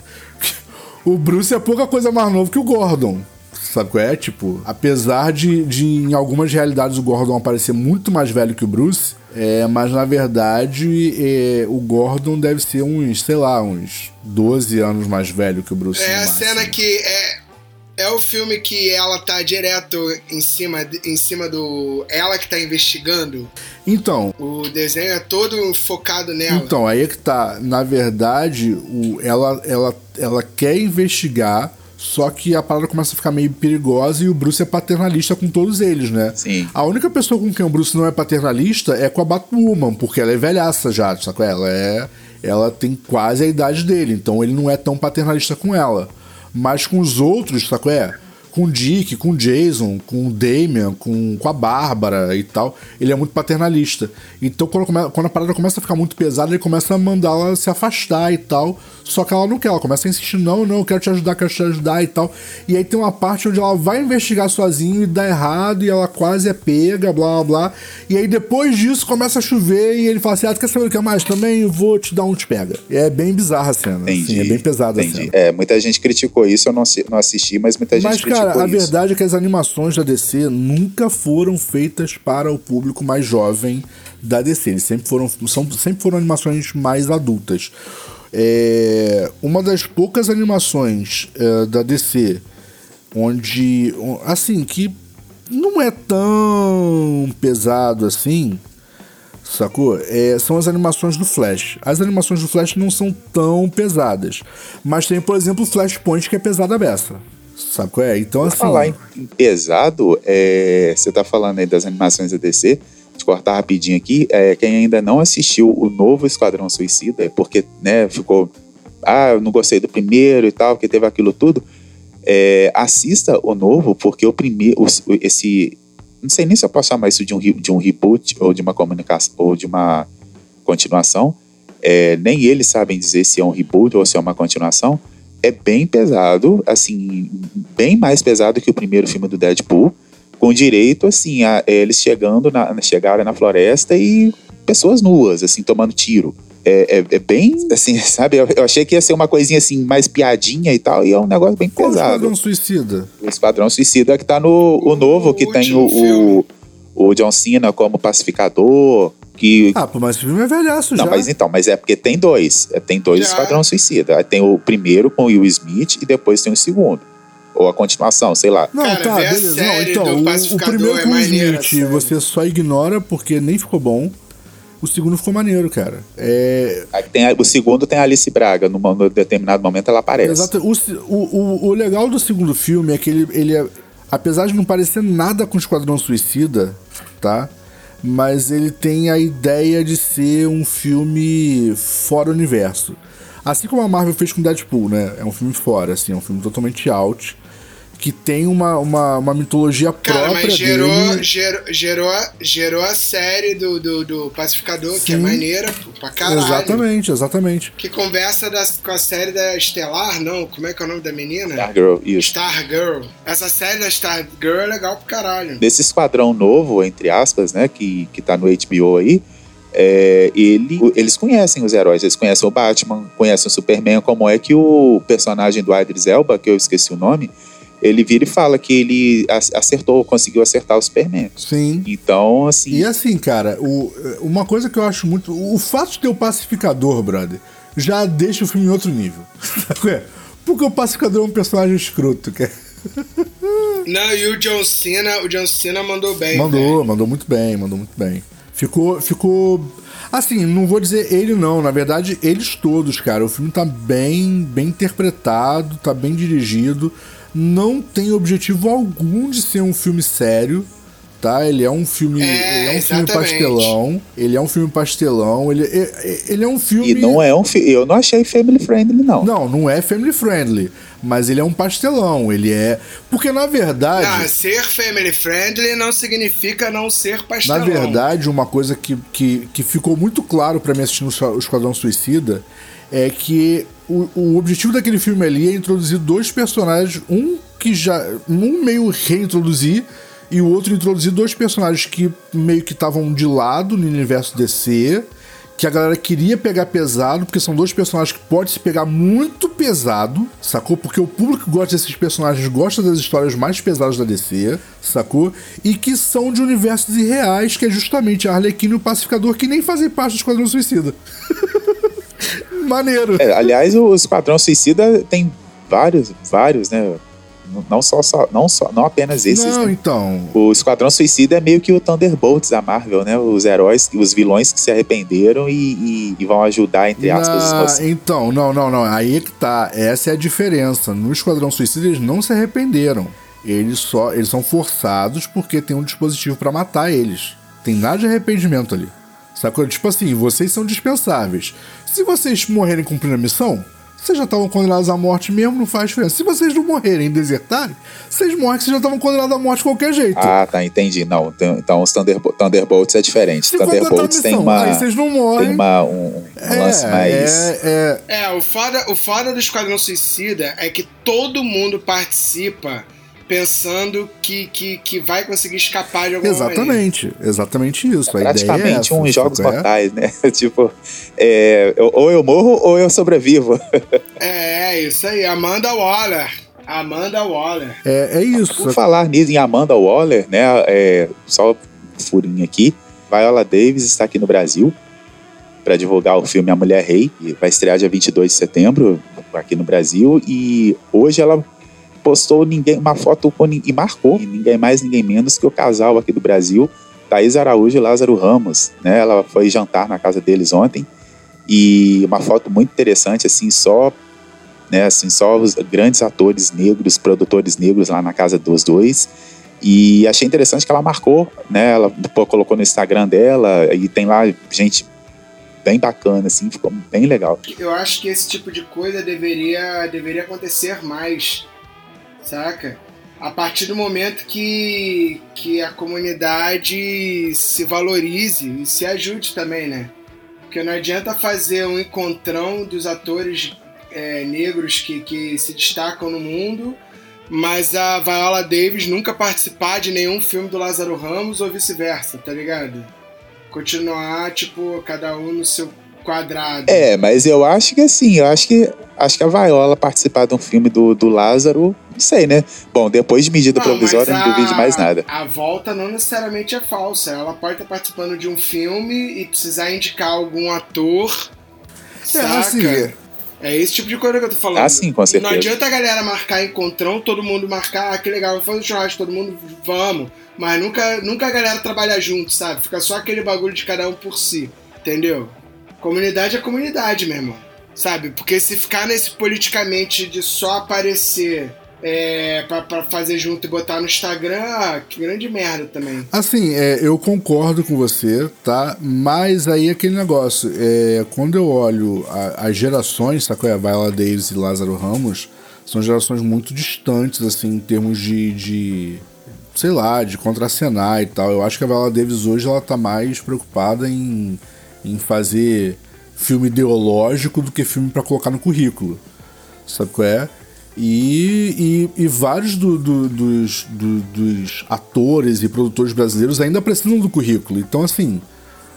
o Bruce é pouca coisa mais novo que o Gordon. Sabe qual é? Tipo, apesar de, de em algumas realidades o Gordon aparecer muito mais velho que o Bruce, é, mas na verdade é, o Gordon deve ser uns, sei lá, uns 12 anos mais velho que o Bruce. É a máximo. cena que é. É o filme que ela tá direto em cima, em cima do. Ela que tá investigando. Então, O desenho é todo focado nela. Então, aí é que tá. Na verdade, o, ela, ela, ela quer investigar, só que a parada começa a ficar meio perigosa e o Bruce é paternalista com todos eles, né? Sim. A única pessoa com quem o Bruce não é paternalista é com a Batwoman, porque ela é velhaça já, sabe? Ela é. Ela tem quase a idade dele, então ele não é tão paternalista com ela. Mas com os outros, qual É? Com o Dick, com o Jason, com o Damian, com, com a Bárbara e tal, ele é muito paternalista. Então, quando, come- quando a parada começa a ficar muito pesada, ele começa a mandá-la se afastar e tal. Só que ela não quer, ela começa a insistir: não, não, eu quero te ajudar, quero te ajudar e tal. E aí tem uma parte onde ela vai investigar sozinho e dá errado, e ela quase é pega, blá blá blá. E aí depois disso começa a chover e ele fala assim: ah, tu quer saber o que é mais? Também eu vou te dar um te pega. E é bem bizarra a cena. Entendi. Assim, é bem pesada a entendi. cena. É, muita gente criticou isso, eu não, não assisti, mas muita gente Mas, criticou cara, a isso. verdade é que as animações da DC nunca foram feitas para o público mais jovem da DC. Eles sempre foram, são, sempre foram animações mais adultas. É, uma das poucas animações é, da DC onde, assim, que não é tão pesado assim, sacou? É, são as animações do Flash. As animações do Flash não são tão pesadas. Mas tem, por exemplo, o Flashpoint que é pesada beça. Sabe qual é? Então, assim. Falar em, pesado, é, você tá falando aí das animações da DC, de cortar rapidinho aqui, é, quem ainda não assistiu o novo Esquadrão Suicida, é porque, né, ficou, ah, eu não gostei do primeiro e tal, porque teve aquilo tudo, é, assista o novo, porque o primeiro, esse, não sei nem se eu posso chamar isso de um, de um reboot, ou de uma comunicação, ou de uma continuação, é, nem eles sabem dizer se é um reboot ou se é uma continuação, é bem pesado, assim, bem mais pesado que o primeiro filme do Deadpool, com direito, assim, a eles chegando na, chegaram na floresta e pessoas nuas, assim, tomando tiro. É, é, é bem, assim, sabe? Eu, eu achei que ia ser uma coisinha, assim, mais piadinha e tal, e é um negócio bem Qual o pesado. Esquadrão Suicida? O Esquadrão Suicida que tá no o novo, O que tem o, o, o John Cena como pacificador, que Ah, pô, mas esse filme é velhaço não, já. mas então, mas é porque tem dois. É, tem dois Já. Esquadrão Suicida. Aí Tem o primeiro com o Will Smith e depois tem o segundo. Ou a continuação, sei lá. Não, Cara, tá, beleza. Não, então, do o, o primeiro é com o Smith você só ignora porque nem ficou bom. O segundo ficou maneiro, cara. É. Aí tem a- o segundo tem a Alice Braga. Num, num determinado momento ela aparece. Exato. O, o, o, o legal do segundo filme é que ele, ele é. Apesar de não parecer nada com Esquadrão Suicida, tá? Mas ele tem a ideia de ser um filme fora universo. Assim como a Marvel fez com Deadpool, né? É um filme fora, assim, é um filme totalmente out. Que tem uma, uma, uma mitologia Cara, própria mas gerou, dele. gerou, gerou, gerou a série do, do, do Pacificador, que é Sim. maneira pra caralho. Exatamente, exatamente. Que conversa das, com a série da Estelar, não? Como é que é o nome da menina? Stargirl, isso. Stargirl. Essa série da Stargirl é legal pra caralho. Desse esquadrão novo, entre aspas, né? Que, que tá no HBO aí. é, ele, eles conhecem os heróis, eles conhecem o Batman, conhecem o Superman, como é que o personagem do Idris Elba, que eu esqueci o nome, ele vira e fala que ele ac- acertou, conseguiu acertar o Superman. Sim. Então, assim, E assim, cara, o, uma coisa que eu acho muito. O fato de ter o pacificador, brother, já deixa o filme em outro nível. É? Porque o pacificador é um personagem escroto, cara. Não, e o John Cena, o John Cena mandou bem. velho. Mandou, mandou muito bem, mandou muito bem. Ficou, ficou. Assim, não vou dizer ele não, na verdade, eles todos, cara. O filme tá bem, bem interpretado, tá bem dirigido. Não tem objetivo algum de ser um filme sério, tá? Ele é um filme, É, ele é um filme pastelão, ele é um filme pastelão, ele, é- ele é um filme E não é um fi- Eu não achei family friendly, não. Não, não é family friendly, mas ele é um pastelão, ele é porque na verdade, Ah, ser family friendly não significa não ser na pastelão. verdade, uma coisa que, que, que ficou muito claro pra mim assistindo o Esquadrão Suicida é que o, o objetivo daquele filme ali é introduzir dois personagens, um que já. um meio reintroduzir e o outro introduzir dois personagens que meio que estavam de lado no universo DC. Que a galera queria pegar pesado, porque são dois personagens que pode se pegar muito pesado, sacou? Porque o público que gosta desses personagens gosta das histórias mais pesadas da DC, sacou? E que são de universos irreais, que é justamente a Arlequina e o Pacificador, que nem fazem parte do Esquadrão Suicida. Maneiro. É, aliás, o Esquadrão Suicida tem vários, vários, né? Não só, só- não só, não apenas esses. Não, né? então. O Esquadrão Suicida é meio que o Thunderbolts da Marvel, né? Os heróis, os vilões que se arrependeram e, e- e vão ajudar, entre aspas, os Na- mocinhos. então, não, não, não. Aí é que tá. Essa é a diferença. No Esquadrão Suicida eles não se arrependeram. Eles só. Eles são forçados porque tem um dispositivo pra matar eles. Tem nada de arrependimento ali. Sacou? Tipo assim, vocês são dispensáveis. Se vocês morrerem cumprindo a missão, vocês já estavam condenados à morte mesmo, não faz diferença. Se vocês não morrerem e desertarem, vocês morrem que vocês já estavam condenados à morte de qualquer jeito. Ah, tá, entendi. Não, então, então os Thunderbo- Thunderbolts é diferente. Se Thunderbolts tem uma, aí vocês não morrem. tem uma, um, um lance mais... é, é, É, o foda, o foda do Esquadrão Suicida é que todo mundo participa pensando que, que, que vai conseguir escapar de alguma maneira. Exatamente, exatamente isso. A ideia é praticamente uns jogos sacou? É? mortais, né? tipo, é, ou eu morro ou eu sobrevivo. É, é isso aí. Amanda Waller. Amanda Waller. É, é isso. Por falar nisso, em Amanda Waller, né? É, só um furinho aqui. Viola Davis está aqui no Brasil para divulgar o filme A Mulher Rei. E vai estrear dia 22 de setembro aqui no Brasil. E hoje ela postou ninguém, uma foto com, e marcou ninguém mais, ninguém menos que o casal aqui do Brasil, Thaís Araújo e Lázaro Ramos. Né? Ela foi jantar na casa deles ontem. E uma foto muito interessante, assim, só né, assim, só os grandes atores negros, produtores negros lá na casa dos dois. E achei interessante que ela marcou, né? Ela colocou no Instagram dela e tem lá gente bem bacana, assim, ficou bem legal. Eu acho que esse tipo de coisa deveria, deveria acontecer mais, saca? A partir do momento que, que a comunidade se valorize e se ajude também, né? Porque não adianta fazer um encontrão dos atores é, negros que, que se destacam no mundo, mas a Viola Davis nunca participar de nenhum filme do Lázaro Ramos ou vice-versa, tá ligado? Continuar, tipo, cada um no seu quadrado. É, mas eu acho que assim, eu acho que acho que a Viola participar de um filme do, do Lázaro, não sei, né? Bom, depois de medida Não, provisória, mas não duvido de mais nada. A volta não necessariamente é falsa. Ela pode estar participando de um filme e precisar indicar algum ator. É, assim, É esse tipo de coisa que eu tô falando. Ah, sim, com certeza. Não adianta a galera marcar encontrão, todo mundo marcar, ah, que legal, vamos fazer um churrasco, todo mundo, vamos. Mas nunca, nunca a galera trabalha junto, sabe? Fica só aquele bagulho de cada um por si, entendeu? Comunidade é comunidade, meu irmão. Sabe? Porque se ficar nesse politicamente de só aparecer é, pra fazer junto e botar no Instagram, ah, que grande merda também. Assim, é, eu concordo com você, tá? Mas aí é aquele negócio, é, quando eu olho as gerações, sacou? A Viola Davis e Lázaro Ramos, são gerações muito distantes, assim, em termos de, de sei lá, de contracenar e tal. Eu acho que a Viola Davis hoje ela tá mais preocupada em, em fazer filme ideológico do que filme pra colocar no currículo. Sabe qual é? E, e, e vários do- do- dos, do- dos atores e produtores brasileiros ainda precisam do currículo. Então, assim,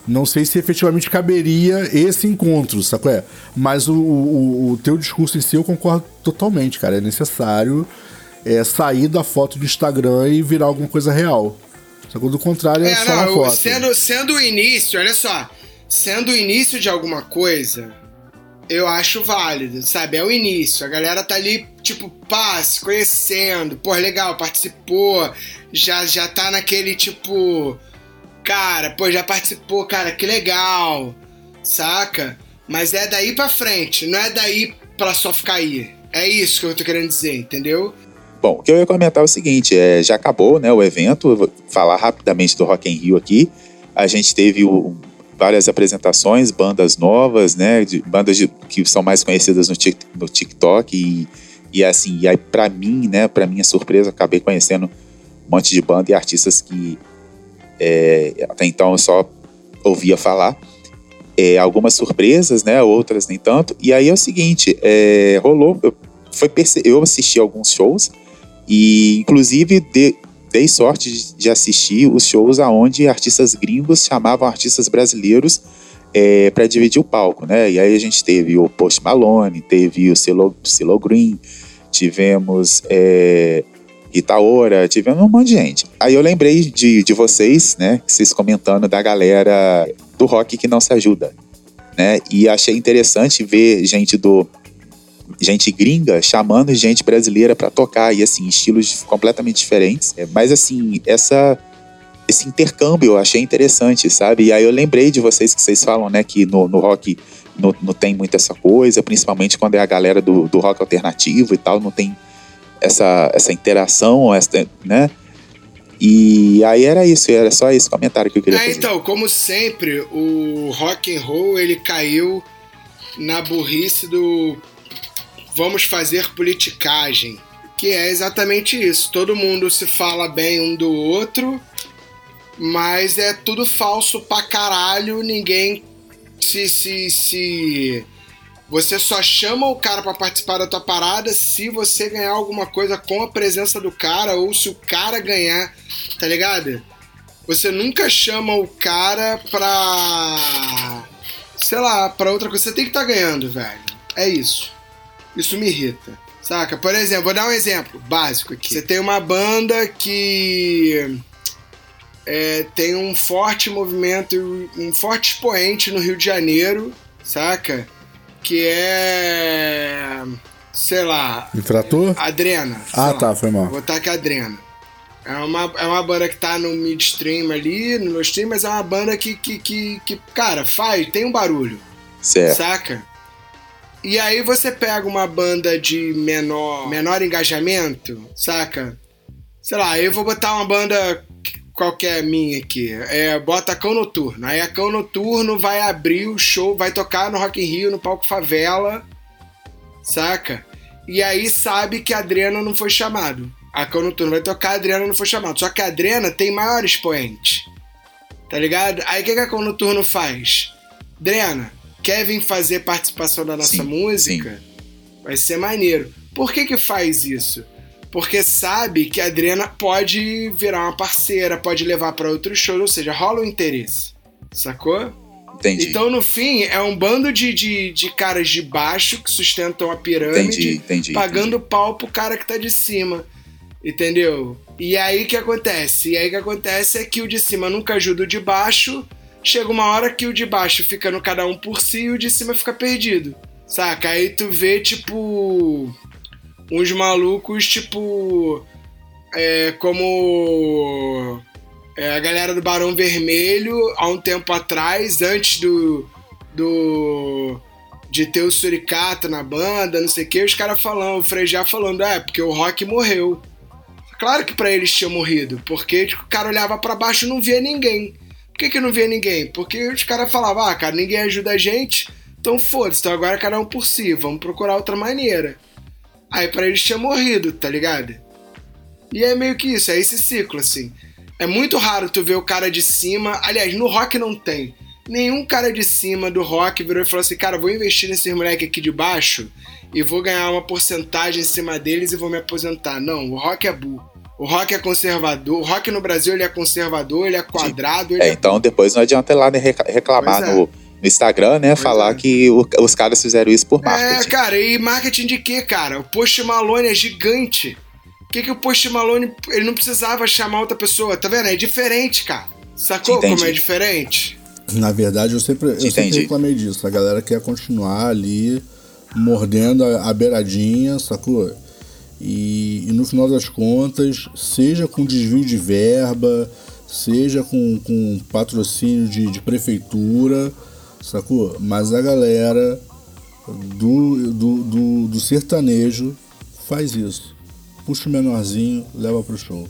não sei se efetivamente caberia esse encontro, sabe qual é? Mas o, o, o teu discurso em si eu concordo totalmente, cara. É necessário é, sair da foto do Instagram e virar alguma coisa real. Só do contrário é, É, só não, foto. sendo, sendo o início, olha só, sendo o início de alguma coisa, eu acho válido, sabe? É o início, a galera tá ali, tipo, pá, se conhecendo, pô, legal, participou, já, já tá naquele, tipo, cara, pô, já participou, cara, que legal, saca? Mas é daí pra frente, não é daí pra só ficar aí. É isso que eu tô querendo dizer, entendeu? Bom, o que eu ia comentar é o seguinte, é, já acabou né, o evento, eu vou falar rapidamente do Rock in Rio aqui. A gente teve o, várias apresentações, bandas novas, né, de, bandas de, que são mais conhecidas no, tic, no TikTok e, e assim, e aí para mim, né, para minha surpresa, acabei conhecendo um monte de banda e artistas que é, até então eu só ouvia falar. É, algumas surpresas, né, outras nem tanto. E aí é o seguinte, é, rolou, eu, foi eu assisti alguns shows e inclusive de, dei sorte de, assistir os shows aonde artistas gringos chamavam artistas brasileiros é, para dividir o palco, né? E aí a gente teve o Post Malone, teve o Celo Green, tivemos é, Itaora, tivemos um monte de gente. Aí eu lembrei de, de vocês, né? Vocês comentando da galera do rock que não se ajuda, né? E achei interessante ver gente do gente gringa chamando gente brasileira para tocar e assim estilos completamente diferentes. É, mas assim essa esse intercâmbio eu achei interessante, sabe? E aí eu lembrei de vocês que vocês falam, né, que no, no rock não, não tem muito essa coisa, principalmente quando é a galera do, do rock alternativo e tal, não tem essa, essa interação, essa, né? E aí era isso, era só esse comentário que eu queria é, fazer. Então, como sempre, o rock and roll ele caiu na burrice do vamos fazer politicagem, que é exatamente isso. Todo mundo se fala bem um do outro, mas é tudo falso pra caralho, ninguém se se se você só chama o cara para participar da tua parada se você ganhar alguma coisa com a presença do cara ou se o cara ganhar, tá ligado? Você nunca chama o cara pra. sei lá, pra outra coisa. Você tem que estar tá ganhando, velho. É isso. Isso me irrita. Saca? Por exemplo, vou dar um exemplo básico aqui. Você tem uma banda que é, tem um forte movimento, um forte expoente no Rio de Janeiro, saca? Que é. sei lá. Infrator? Adrena. Ah, tá, foi mal. Vou botar aqui Adrena. É uma, é uma banda que tá no midstream ali, no stream, mas é uma banda que, que, que, que, cara, faz, tem um barulho. Certo. Saca? E aí você pega uma banda de menor, menor engajamento, saca? Sei lá, eu vou botar uma banda qualquer minha aqui. É, bota Cão Noturno. Aí a Cão Noturno vai abrir o show, vai tocar no Rock in Rio, no palco Favela, saca? E aí sabe que a Adriana não foi chamado. A Cão Noturno vai tocar, a Adriana não foi chamado. Só que a Adriana tem maior expoente. Tá ligado? Aí o que, que a Cão Noturno faz? Adriana, quer vir fazer participação da nossa sim, música, sim. vai ser maneiro. Por que que faz isso? Porque sabe que a Adriana pode virar uma parceira, pode levar para outros shows, ou seja, rola o um interesse. Sacou? Entendi. Então, no fim, é um bando de, de, de caras de baixo que sustentam a pirâmide, entendi, entendi, pagando pau pro cara que tá de cima. Entendeu? E aí que acontece? E aí que acontece é que o de cima nunca ajuda o de baixo chega uma hora que o de baixo fica no cada um por si e o de cima fica perdido. Saca? Aí tu vê, tipo. Uns malucos, tipo. É, como. É, a galera do Barão Vermelho, há um tempo atrás, antes do. do de ter o Suricato na banda, não sei o que, os caras falando, o Frejá falando, é, porque o Rock morreu. Claro que para eles tinha morrido, porque tipo, o cara olhava para baixo e não via ninguém. Por que, que não via ninguém? Porque os caras falavam, ah, cara, ninguém ajuda a gente, então foda-se, então agora cada um por si, vamos procurar outra maneira. Aí para eles tinha morrido, tá ligado? E é meio que isso, é esse ciclo, assim. É muito raro tu ver o cara de cima. Aliás, no rock não tem. Nenhum cara de cima do rock virou e falou assim: cara, vou investir nesses moleque aqui de baixo e vou ganhar uma porcentagem em cima deles e vou me aposentar. Não, o rock é burro. O rock é conservador. O rock no Brasil ele é conservador, ele é quadrado. Ele é, é... então depois não adianta ir lá reclamar é. no, no, Instagram, né? Pois falar é. que o, os caras fizeram isso por marketing. É, cara, e marketing de quê, cara? O Post Malone é gigante. O que, que o Post Malone. Ele não precisava chamar outra pessoa, tá vendo? É diferente, cara. Sacou Entendi. como é diferente? Na verdade, eu sempre, eu sempre reclamei disso. A galera quer continuar ali mordendo a, a beiradinha, sacou? E, e, no final das contas, seja com desvio de verba, seja com, com patrocínio de, de prefeitura, sacou? Mas a galera do, do, do, do sertanejo faz isso. puxa o menorzinho, leva pro show.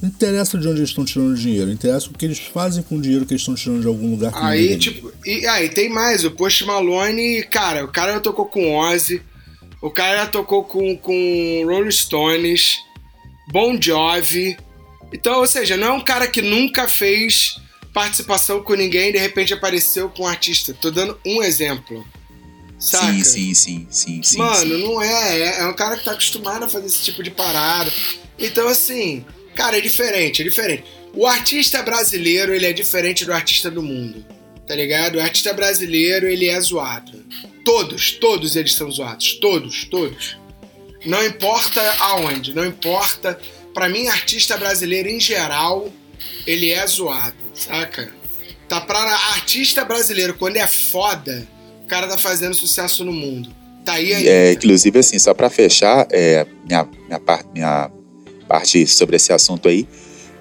Não interessa de onde eles estão tirando dinheiro, interessa o que eles fazem com o dinheiro que eles estão tirando de algum lugar. Aí, tipo, e aí tem mais, o Post Malone, cara, o cara já tocou com Ozzy, o cara tocou com, com Rolling Stones, Bon Jovi. Então, ou seja, não é um cara que nunca fez participação com ninguém e de repente apareceu com um artista. Tô dando um exemplo. Saca? Sim, sim, sim, sim, sim. Mano, sim. não é. é. É um cara que tá acostumado a fazer esse tipo de parada. Então, assim, cara, é diferente, é diferente. O artista brasileiro, ele é diferente do artista do mundo. Tá ligado? O artista brasileiro, ele é zoado. Todos, todos eles são zoados. Todos, todos. Não importa aonde, não importa. Pra mim, artista brasileiro em geral, ele é zoado, saca? Tá pra artista brasileiro, quando é foda, o cara tá fazendo sucesso no mundo. Tá aí ainda. É, inclusive, assim, só para fechar é, minha, minha, par- minha parte sobre esse assunto aí,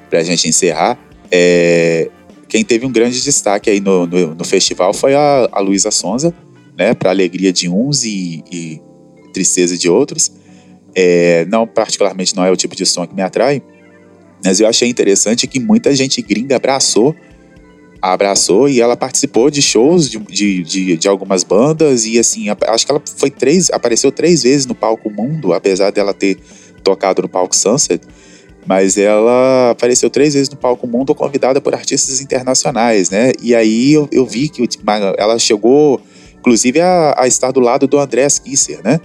pra gente encerrar, é, quem teve um grande destaque aí no, no, no festival foi a, a Luísa Sonza, né, para alegria de uns e, e tristeza de outros. É, não, particularmente, não é o tipo de som que me atrai, mas eu achei interessante que muita gente gringa abraçou abraçou e ela participou de shows de, de, de, de algumas bandas e assim, acho que ela foi três, apareceu três vezes no palco Mundo, apesar dela ter tocado no palco Sunset, mas ela apareceu três vezes no palco Mundo convidada por artistas internacionais, né? E aí eu, eu vi que ela chegou, inclusive, a, a estar do lado do Andrés Kisser, né?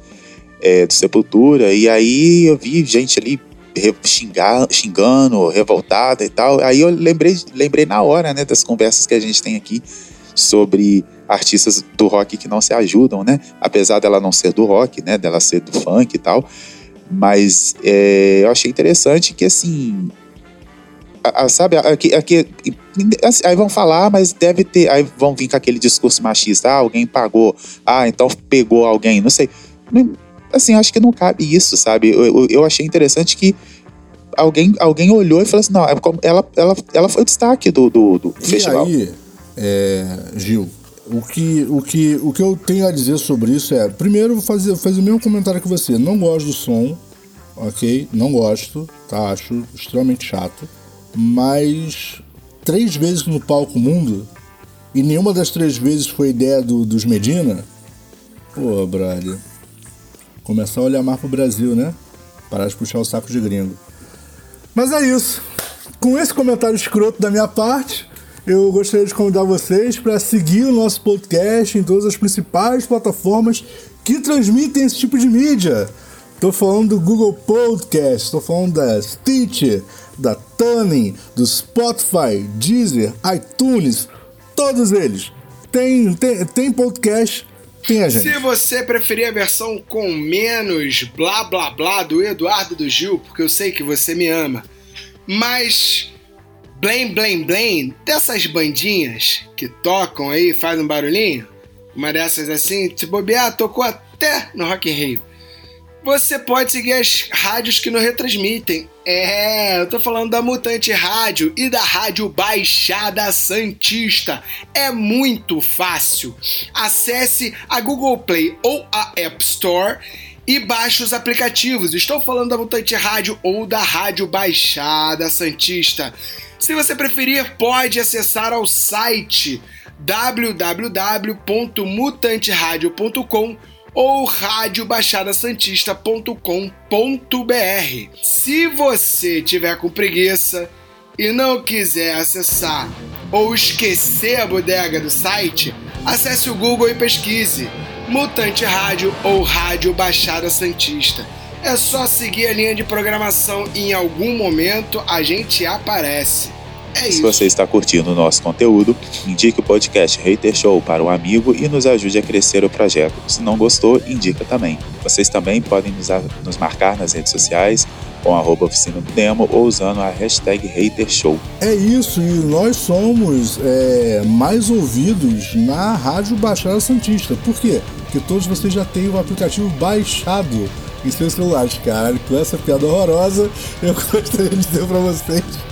É, do Sepultura, e aí eu vi gente ali xingar, xingando, revoltada e tal. Aí eu lembrei, lembrei na hora, né, das conversas que a gente tem aqui sobre artistas do rock que não se ajudam, né? Apesar dela não ser do rock, né, dela ser do funk e tal. Mas é, eu achei interessante que, assim, a- a- sabe, aqui, aqui, assim, aí vão falar, mas deve ter, aí vão vir com aquele discurso machista, ah, alguém pagou, ah, então pegou alguém, não sei. Assim, acho que não cabe isso, sabe? Eu, eu, eu achei interessante que alguém, alguém olhou e falou assim, não, é ela, ela, ela foi o destaque do, do, do E festival. aí, é, Gil, o que, o, que, o que eu tenho a dizer sobre isso é, primeiro, vou fazer, fazer o mesmo comentário que você. Não gosto do som, ok? Não gosto, tá? Acho extremamente chato. Mas três vezes no palco mundo, e nenhuma das três vezes foi ideia do, dos Medina, pô, brother. Começar a olhar mais pro Brasil, né? Parar de puxar o saco de gringo. Mas é isso. Com esse comentário escroto da minha parte, eu gostaria de convidar vocês para seguir o nosso podcast em todas as principais plataformas que transmitem esse tipo de mídia. Tô falando do Google Podcast, tô falando da Stitcher, da Tuning, do Spotify, Deezer, iTunes, todos eles. Tem, tem, tem podcast, tem a gente. Se você preferir a versão com menos blá blá blá do Eduardo do Gil, porque eu sei que você me ama, mas blém blém blém dessas bandinhas que tocam aí, faz um barulhinho, uma dessas assim, se bobear, tocou até no Rock in Rio. Você pode seguir as rádios que nos retransmitem. É, eu tô falando da Mutante Rádio e da Rádio Baixada Santista. É muito fácil. Acesse a Google Play ou a App Store e baixe os aplicativos. Estou falando da Mutante Rádio ou da Rádio Baixada Santista. Se você preferir, pode acessar ao site www.mutanteradio.com ou radiobaixadasantista.com.br. Se você tiver com preguiça e não quiser acessar ou esquecer a bodega do site, acesse o Google e pesquise Mutante Rádio ou Rádio Baixada Santista. É só seguir a linha de programação e em algum momento a gente aparece. É Se você está curtindo o nosso conteúdo, indique o podcast Hater Show para um amigo e nos ajude a crescer o projeto. Se não gostou, indica também. Vocês também podem nos, nos marcar nas redes sociais com arroba oficina do demo ou usando a hashtag Hater Show. É isso, e nós somos é, mais ouvidos na Rádio Baixada Santista. Por quê? Porque todos vocês já têm o aplicativo baixado em seus celulares. Caralho, com essa piada horrorosa, eu gostaria de dizer pra vocês.